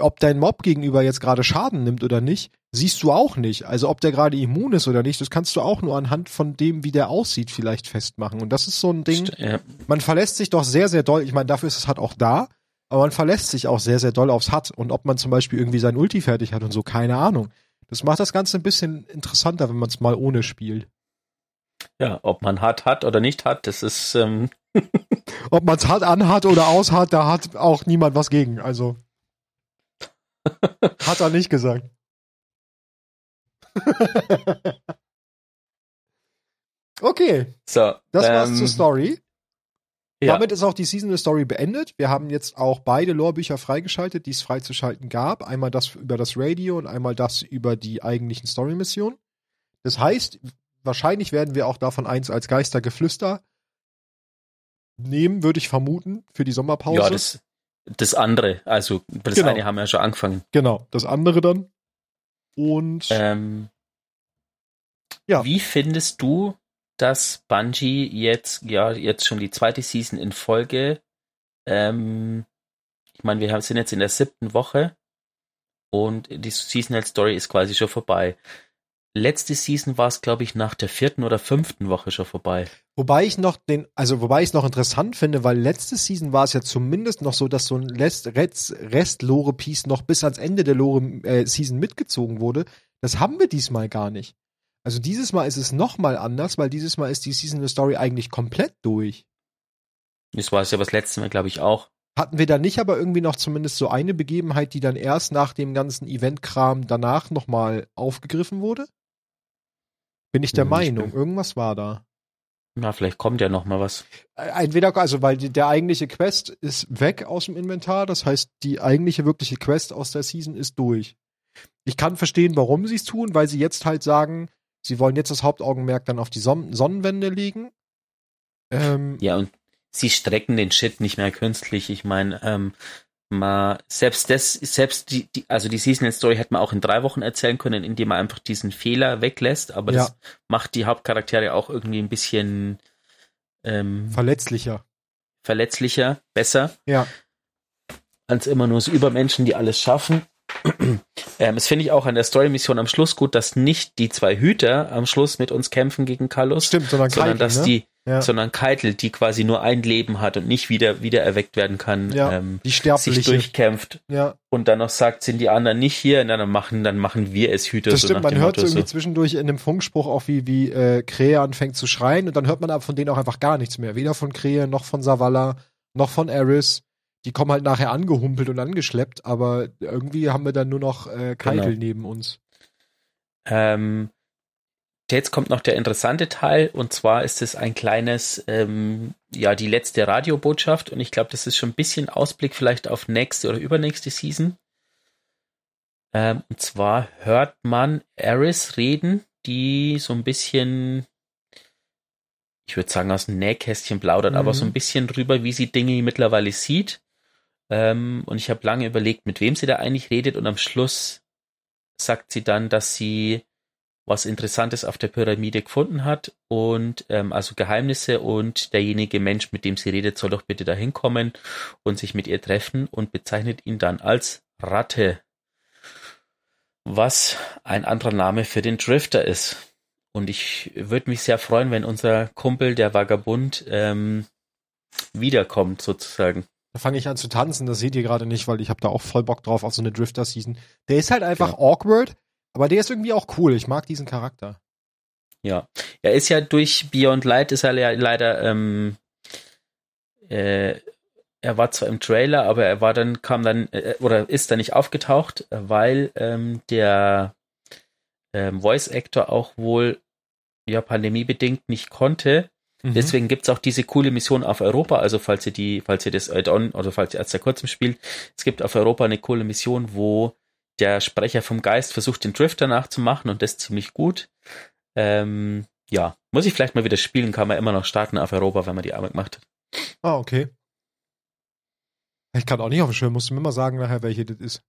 Ob dein Mob gegenüber jetzt gerade Schaden nimmt oder nicht, siehst du auch nicht. Also ob der gerade immun ist oder nicht, das kannst du auch nur anhand von dem, wie der aussieht, vielleicht festmachen. Und das ist so ein Ding, Ja. man verlässt sich doch sehr, sehr doll, ich meine, dafür ist es halt auch da, aber man verlässt sich auch sehr, sehr doll aufs HUD. Und ob man zum Beispiel irgendwie sein Ulti fertig hat und so, keine Ahnung. Das macht das Ganze ein bisschen interessanter, wenn man es mal ohne spielt. ja, ob man HUD hat oder nicht hat, das ist ähm, Ob man es hart anhat oder aushat, da hat auch niemand was gegen. Also hat er nicht gesagt. okay, so. das war's ähm, zur Story. Ja. Damit ist auch die Seasonal Story beendet. Wir haben jetzt auch beide Lorebücher freigeschaltet, die es freizuschalten gab. Einmal das über das Radio und einmal das über die eigentlichen Story-Missionen. Das heißt, wahrscheinlich werden wir auch davon eins als Geistergeflüster nehmen, würde ich vermuten, für die Sommerpause. Ja, das, das andere, also das Genau. eine haben wir ja schon angefangen. genau, das andere dann. Und Ähm, Ja. Wie findest du, dass Bungie jetzt, ja, jetzt schon die zweite Season in Folge, ähm, ich meine, wir sind jetzt in der siebten Woche und die Seasonal Story ist quasi schon vorbei. Letzte Season war es, glaube ich, nach der vierten oder fünften Woche schon vorbei. Wobei ich noch den, also wobei ich es noch interessant finde, weil letzte Season war es ja zumindest noch so, dass so ein Rest, Rest, Rest Lore Piece noch bis ans Ende der Lore äh, Season mitgezogen wurde. Das haben wir diesmal gar nicht. Also dieses Mal ist es noch mal anders, weil dieses Mal ist die Season Story eigentlich komplett durch. Das war es ja das letzte Mal, glaube ich, auch. Hatten wir da nicht aber irgendwie noch zumindest so eine Begebenheit, die dann erst nach dem ganzen Eventkram danach noch mal aufgegriffen wurde? Bin ich der Meinung. Irgendwas war da. Na, vielleicht kommt ja noch mal was. Äh, Entweder, also weil die, der eigentliche Quest ist weg aus dem Inventar, das heißt, die eigentliche wirkliche Quest aus der Season ist durch. Ich kann verstehen, warum sie es tun, weil sie jetzt halt sagen, sie wollen jetzt das Hauptaugenmerk dann auf die Son Sonnenwende legen. Ähm, Ja, und sie strecken den Shit nicht mehr künstlich. Ich meine, ähm, mal, selbst das, selbst die, die, also die Seasonal Story hätte man auch in drei Wochen erzählen können, indem man einfach diesen Fehler weglässt, aber Ja. das macht die Hauptcharaktere auch irgendwie ein bisschen ähm, verletzlicher. verletzlicher, besser, Ja. als immer nur so Übermenschen, die alles schaffen. ähm, das finde ich auch an der Story-Mission am Schluss gut, dass nicht die zwei Hüter am Schluss mit uns kämpfen gegen Carlos, Stimmt, sondern, sondern Keitel, dass ne? die, ja. sondern Keitel, die quasi nur ein Leben hat und nicht wieder wieder erweckt werden kann, Ja, ähm, die sich durchkämpft Ja, und dann noch sagt, sind die anderen nicht hier, und dann machen, dann machen wir es Hüter. das so stimmt. Man hört Motto, irgendwie so. zwischendurch in dem Funkspruch auch, wie, wie äh, Krähe anfängt zu schreien und dann hört man aber von denen auch einfach gar nichts mehr. Weder von Krähe, noch von Savala, noch von Eris. Die kommen halt nachher angehumpelt und angeschleppt, aber irgendwie haben wir dann nur noch äh, Keitel Genau. neben uns. Ähm, jetzt kommt noch der interessante Teil und zwar ist es ein kleines, ähm, ja, die letzte Radiobotschaft und ich glaube, das ist schon ein bisschen Ausblick vielleicht auf nächste oder übernächste Season. Ähm, und zwar hört man Eris reden, die so ein bisschen, ich würde sagen, aus dem Nähkästchen plaudert, aber Mhm. so ein bisschen drüber, wie sie Dinge mittlerweile sieht. Ähm, und ich habe lange überlegt, mit wem sie da eigentlich redet und am Schluss sagt sie dann, dass sie was Interessantes auf der Pyramide gefunden hat und ähm, also Geheimnisse und derjenige Mensch, mit dem sie redet, soll doch bitte dahin kommen und sich mit ihr treffen und bezeichnet ihn dann als Ratte, was ein anderer Name für den Drifter ist. Und ich würde mich sehr freuen, wenn unser Kumpel, der Vagabund, ähm, wiederkommt sozusagen. Da fange ich an zu tanzen, das seht ihr gerade nicht, weil ich habe da auch voll Bock drauf auf so eine Drifter-Season. Der ist halt einfach genau. awkward, aber der ist irgendwie auch cool. Ich mag diesen Charakter. Ja. Er ist ja durch Beyond Light ist er ja leider, ähm, äh, er war zwar im Trailer, aber er war dann, kam dann, äh, oder ist da nicht aufgetaucht, weil ähm, der ähm, Voice Actor auch wohl ja pandemiebedingt nicht konnte. Mhm. Deswegen gibt's auch diese coole Mission auf Europa. Also falls ihr die, falls ihr das Add-on oder falls ihr erst seit kurzem spielt, es gibt auf Europa eine coole Mission, wo der Sprecher vom Geist versucht, den Drifter nachzumachen und das ziemlich gut. Ähm, ja, muss ich vielleicht mal wieder spielen, kann man immer noch starten auf Europa, wenn man die Arbeit gemacht hat. Ah, okay. Ich kann auch nicht auf dem Schirm, musst du mir mal sagen nachher, welche das ist.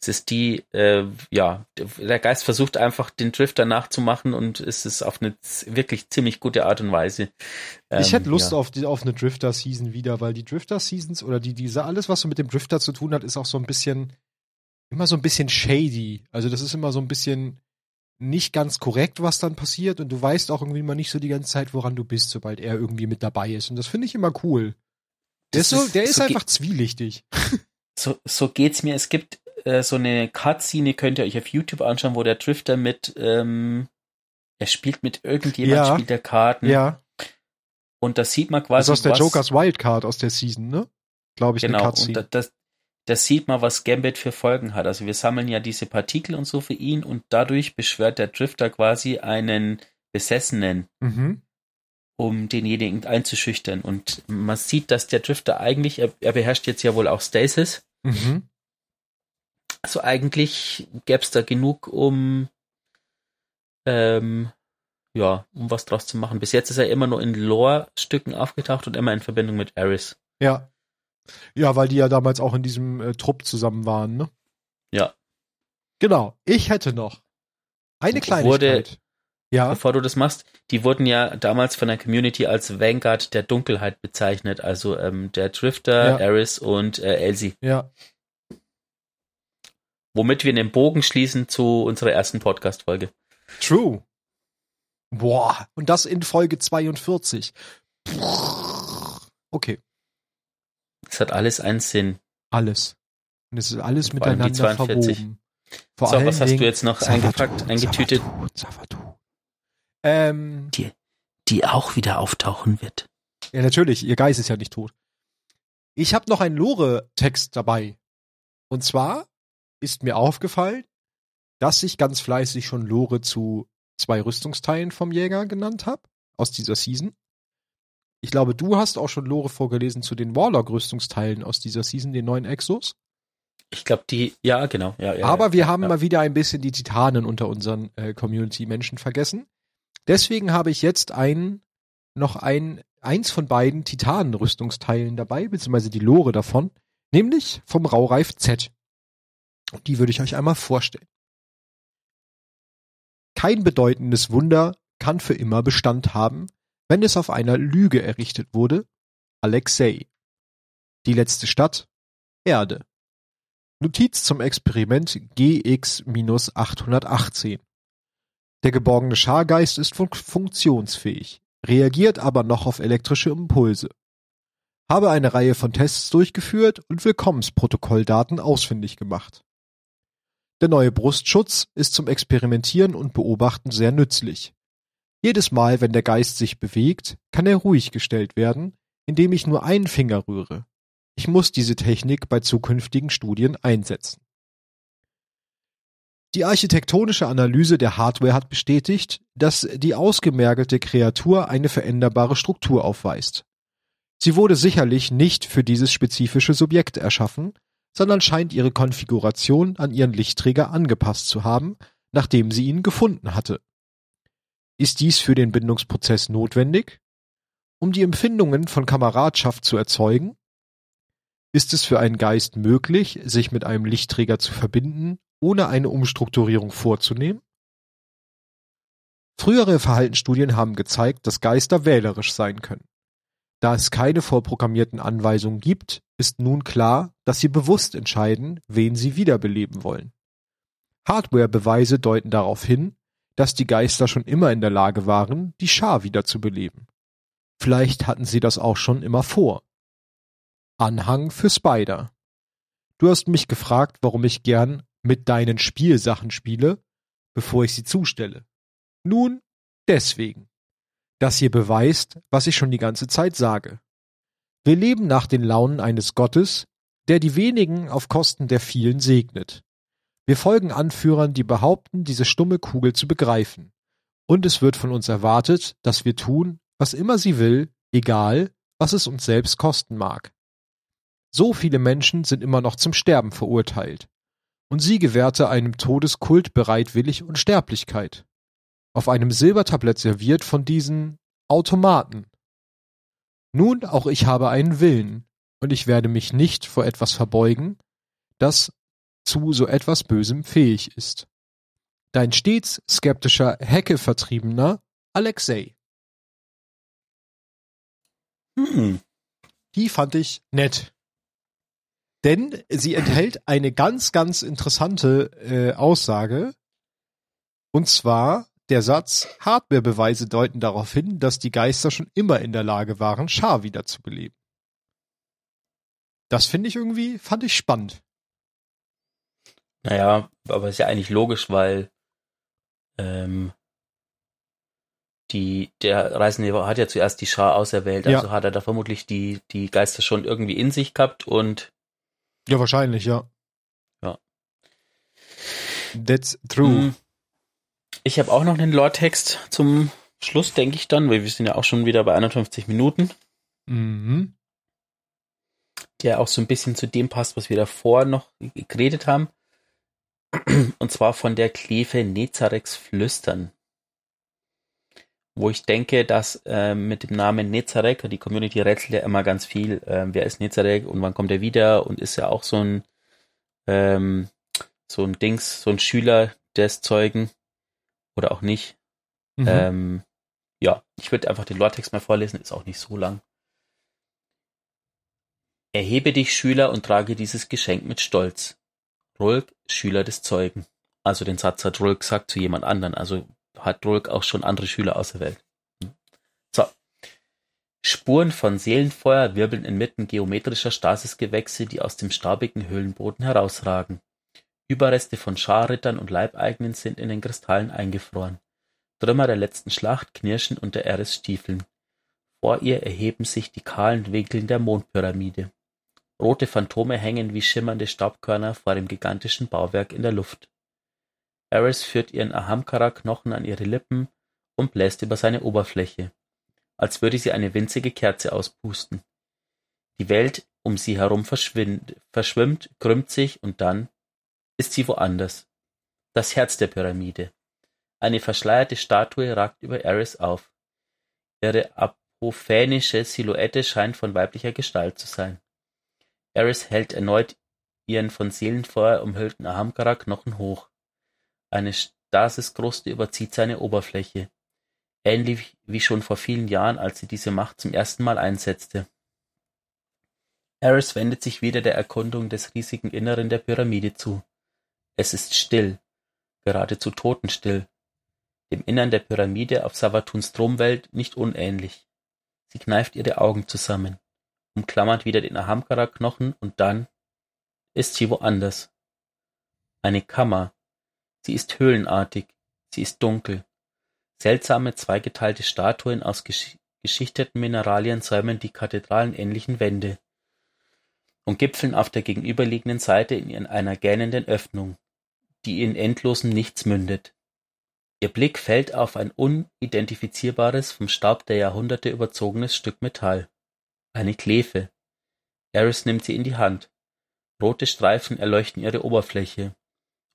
Es ist die, äh, ja, der Geist versucht einfach den Drifter nachzumachen und es ist auf eine wirklich ziemlich gute Art und Weise. Ähm, ich hätte Lust ja. auf, die, auf eine Drifter-Season wieder, weil die Drifter-Seasons oder die, diese, alles, was so mit dem Drifter zu tun hat, ist auch so ein bisschen, immer so ein bisschen shady. Also das ist immer so ein bisschen, nicht ganz korrekt, was dann passiert und du weißt auch irgendwie mal nicht so die ganze Zeit, woran du bist, sobald er irgendwie mit dabei ist. Und das finde ich immer cool. Der ist, so, der ist, so einfach zwielichtig. So, so geht's mir. Es gibt äh, so eine Cutscene, könnt ihr euch auf YouTube anschauen, wo der Drifter mit, ähm, er spielt mit irgendjemand, ja. spielt der Karten. Ja. Und das sieht man quasi. Das ist aus der was, Jokers Wildcard aus der Season, ne? Glaube ich, genau. Und das, das sieht man, was Gambit für Folgen hat. Also wir sammeln ja diese Partikel und so für ihn und dadurch beschwört der Drifter quasi einen Besessenen, mhm. um denjenigen einzuschüchtern. Und man sieht, dass der Drifter eigentlich, er, er beherrscht jetzt ja wohl auch Stasis. Mhm. Also eigentlich gäbe es da genug, um ähm, ja, um was draus zu machen. Bis jetzt ist er immer nur in Lore-Stücken aufgetaucht und immer in Verbindung mit Eris. Ja, ja, weil die ja damals auch in diesem äh, Trupp zusammen waren, ne? Ja. Genau. Ich hätte noch eine Kleinigkeit. Wurde, ja. Bevor du das machst, die wurden ja damals von der Community als Vanguard der Dunkelheit bezeichnet. Also ähm, der Drifter, ja. Eris und äh, Elsie. Ja. Womit wir den Bogen schließen zu unserer ersten Podcast-Folge. True. Boah, und das in Folge 42. Okay. Es hat alles einen Sinn. Alles. Und es ist alles Vor miteinander verwoben. Vor so, was hast du jetzt noch eingepackt, eingetütet? Ähm, die, die auch wieder auftauchen wird. Ja, natürlich. Ihr Geist ist ja nicht tot. Ich habe noch einen Lore-Text dabei. Und zwar ist mir aufgefallen, dass ich ganz fleißig schon Lore zu zwei Rüstungsteilen vom Jäger genannt habe, aus dieser Season. Ich glaube, du hast auch schon Lore vorgelesen zu den Warlock-Rüstungsteilen aus dieser Season, den neuen Exos. Ich glaube, die, ja, genau. Ja, ja, Aber ja, wir haben mal wieder ein bisschen die Titanen unter unseren äh, Community-Menschen vergessen. Deswegen habe ich jetzt ein, noch ein, eins von beiden Titanen-Rüstungsteilen dabei, beziehungsweise die Lore davon, nämlich vom Raureif Z. Und die würde ich euch einmal vorstellen. Kein bedeutendes Wunder kann für immer Bestand haben, wenn es auf einer Lüge errichtet wurde, Alexei. Die letzte Stadt, Erde. Notiz zum Experiment GX-818. Der geborgene Schargeist ist fun funktionsfähig, reagiert aber noch auf elektrische Impulse. Habe eine Reihe von Tests durchgeführt und Willkommensprotokolldaten ausfindig gemacht. Der neue Brustschutz ist zum Experimentieren und Beobachten sehr nützlich. Jedes Mal, wenn der Geist sich bewegt, kann er ruhig gestellt werden, indem ich nur einen Finger rühre. Ich muss diese Technik bei zukünftigen Studien einsetzen. Die architektonische Analyse der Hardware hat bestätigt, dass die ausgemergelte Kreatur eine veränderbare Struktur aufweist. Sie wurde sicherlich nicht für dieses spezifische Subjekt erschaffen, sondern scheint ihre Konfiguration an ihren Lichtträger angepasst zu haben, nachdem sie ihn gefunden hatte. Ist dies für den Bindungsprozess notwendig? Um die Empfindungen von Kameradschaft zu erzeugen? Ist es für einen Geist möglich, sich mit einem Lichtträger zu verbinden, ohne eine Umstrukturierung vorzunehmen? Frühere Verhaltensstudien haben gezeigt, dass Geister wählerisch sein können. Da es keine vorprogrammierten Anweisungen gibt, ist nun klar, dass sie bewusst entscheiden, wen sie wiederbeleben wollen. Hardware-Beweise deuten darauf hin, dass die Geister schon immer in der Lage waren, die Schar wiederzubeleben. Vielleicht hatten sie das auch schon immer vor. Anhang für Spider. Du hast mich gefragt, warum ich gern mit deinen Spielsachen spiele, bevor ich sie zustelle. Nun, deswegen. Das hier beweist, was ich schon die ganze Zeit sage. Wir leben nach den Launen eines Gottes, der die wenigen auf Kosten der vielen segnet. Wir folgen Anführern, die behaupten, diese stumme Kugel zu begreifen. Und es wird von uns erwartet, dass wir tun, was immer sie will, egal, was es uns selbst kosten mag. So viele Menschen sind immer noch zum Sterben verurteilt. Und sie gewährte einem Todeskult bereitwillig Unsterblichkeit. Auf einem Silbertablett serviert von diesen Automaten. Nun, auch ich habe einen Willen, und ich werde mich nicht vor etwas verbeugen, das zu so etwas Bösem fähig ist. Dein stets skeptischer Hecke-Vertriebener Alexei. Hm. Die fand ich nett. Denn sie enthält eine ganz, ganz interessante äh, Aussage. Und zwar der Satz, Hardwarebeweise deuten darauf hin, dass die Geister schon immer in der Lage waren, Schar wiederzubeleben. Das finde ich irgendwie, fand ich spannend. Naja, aber ist ja eigentlich logisch, weil ähm, die, der Reisende hat ja zuerst die Schar auserwählt, also Ja. hat er da vermutlich die, die Geister schon irgendwie in sich gehabt und Ja, wahrscheinlich, ja. Ja. That's true. Mm. Ich habe auch noch einen Lore-Text zum Schluss, denke ich dann, weil wir sind ja auch schon wieder bei 51 Minuten, Mhm. der auch so ein bisschen zu dem passt, was wir davor noch geredet haben. Und zwar von der Klefe Nezarex Flüstern. Wo ich denke, dass ähm, mit dem Namen Nezarek, die Community rätselt ja immer ganz viel, ähm, wer ist Nezarek und wann kommt er wieder und ist ja auch so ein ähm, so ein Dings, so ein Schüler des Zeugen oder auch nicht. Mhm. Ähm, ja, ich würde einfach den Lortext mal vorlesen, ist auch nicht so lang. Erhebe dich, Schüler, und trage dieses Geschenk mit Stolz. Rulk, Schüler des Zeugen. Also den Satz hat Rulk gesagt zu jemand anderen, also hat Rulk auch schon andere Schüler auserwählt. Hm. So. Spuren von Seelenfeuer wirbeln inmitten geometrischer Stasisgewächse, die aus dem staubigen Höhlenboden herausragen. Überreste von Scharrittern und Leibeigenen sind in den Kristallen eingefroren. Trümmer der letzten Schlacht knirschen unter Eris Stiefeln. Vor ihr erheben sich die kahlen Winkeln der Mondpyramide. Rote Phantome hängen wie schimmernde Staubkörner vor dem gigantischen Bauwerk in der Luft. Eris führt ihren Ahamkara-Knochen an ihre Lippen und bläst über seine Oberfläche, als würde sie eine winzige Kerze auspusten. Die Welt um sie herum verschwimmt, krümmt sich und dann ist sie woanders. Das Herz der Pyramide. Eine verschleierte Statue ragt über Eris auf. Ihre apophanische Silhouette scheint von weiblicher Gestalt zu sein. Eris hält erneut ihren von Seelenfeuer umhüllten Ahamkara-Knochen hoch. Eine Stasiskruste überzieht seine Oberfläche, ähnlich wie schon vor vielen Jahren, als sie diese Macht zum ersten Mal einsetzte. Eris wendet sich wieder der Erkundung des riesigen Inneren der Pyramide zu. Es ist still, geradezu totenstill, dem Innern der Pyramide auf Savatuns Stromwelt nicht unähnlich. Sie kneift ihre Augen zusammen, umklammert wieder den Ahamkara-Knochen und dann ist sie woanders. Eine Kammer. Sie ist höhlenartig, sie ist dunkel. Seltsame zweigeteilte Statuen aus gesch geschichteten Mineralien säumen die kathedralenähnlichen Wände und gipfeln auf der gegenüberliegenden Seite in einer gähnenden Öffnung, die in endlosem Nichts mündet. Ihr Blick fällt auf ein unidentifizierbares, vom Staub der Jahrhunderte überzogenes Stück Metall. Eine Klefe. Eris nimmt sie in die Hand. Rote Streifen erleuchten ihre Oberfläche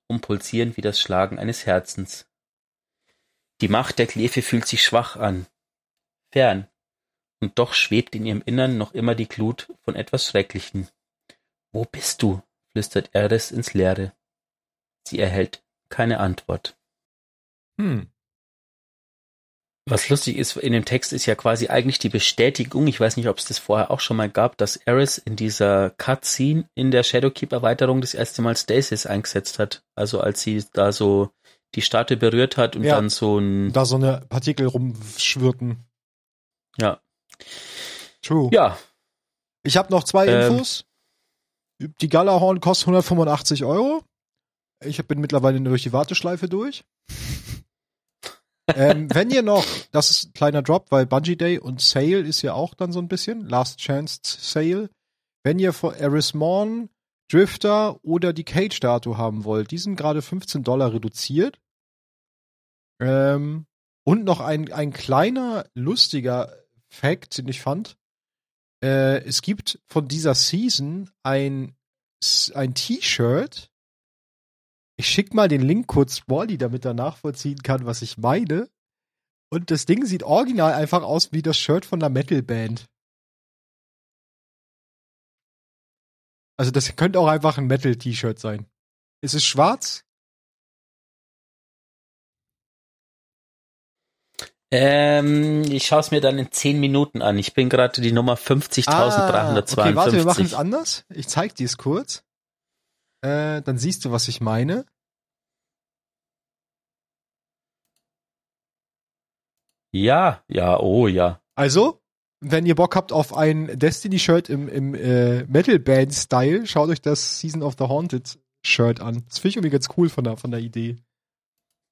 und pulsieren wie das Schlagen eines Herzens. Die Macht der Klefe fühlt sich schwach an, fern, und doch schwebt in ihrem Innern noch immer die Glut von etwas Schrecklichem. Wo bist du? flüstert Eris ins Leere. Sie erhält keine Antwort. Hm. Was lustig ist, in dem Text ist ja quasi eigentlich die Bestätigung, ich weiß nicht, ob es das vorher auch schon mal gab, dass Eris in dieser Cutscene in der Shadowkeep-Erweiterung das erste Mal Stasis eingesetzt hat. Also als sie da so die Statue berührt hat und Ja. dann so ein, Da so eine Partikel rumschwirrten. ja, True. Ja, Ich habe noch zwei Ähm. Infos. Die Galahorn kostet 185 Euro. Ich bin mittlerweile durch die Warteschleife durch. ähm, wenn ihr noch, das ist ein kleiner Drop, weil Bungee Day und Sale ist ja auch dann so ein bisschen, Last Chance Sale. Wenn ihr von Eris Morn, Drifter oder die Cage-Statue haben wollt, die sind gerade 15 Dollar reduziert. Ähm, und noch ein, ein kleiner, lustiger Fact, den ich fand. Äh, es gibt von dieser Season ein, ein T-Shirt. Ich schick mal den Link kurz Wally, damit er nachvollziehen kann, was ich meine. Und das Ding sieht original einfach aus wie das Shirt von einer Metal-Band. Also das könnte auch einfach ein Metal-T-Shirt sein. Es ist schwarz. Ähm, ich schaue es mir dann in 10 Minuten an. Ich bin gerade die Nummer 50.352. Ah, okay, warte, wir machen es anders. Ich zeig dir es kurz. Äh, dann siehst du, was ich meine. ja, ja, oh ja. Also, wenn ihr Bock habt auf ein Destiny-Shirt im, im äh, Metal-Band-Style, schaut euch das Season of the Haunted Shirt an. Das finde ich irgendwie ganz cool von der, von der Idee.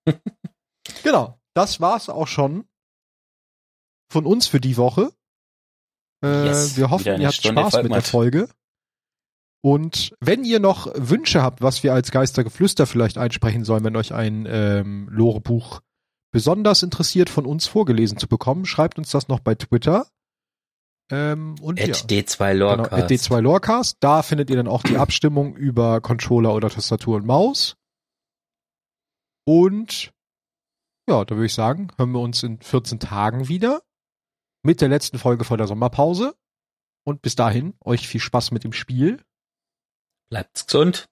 genau, das war's auch schon von uns für die Woche. Äh, Yes, wir hoffen, ihr habt Stunde Spaß mit der. Folge. Und wenn ihr noch Wünsche habt, was wir als Geistergeflüster vielleicht einsprechen sollen, wenn euch ein ähm, Lore-Buch besonders interessiert, von uns vorgelesen zu bekommen, schreibt uns das noch bei Twitter. Ähm, und ja, At D2 genau, Lorecast. at D2 Lorecast. Da findet ihr dann auch die Abstimmung über Controller oder Tastatur und Maus. Und ja, da würde ich sagen, hören wir uns in 14 Tagen wieder mit der letzten Folge vor der Sommerpause. Und bis dahin, euch viel Spaß mit dem Spiel. Bleibt's gesund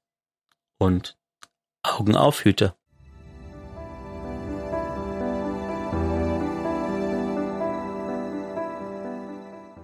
und Augen auf, Hüte.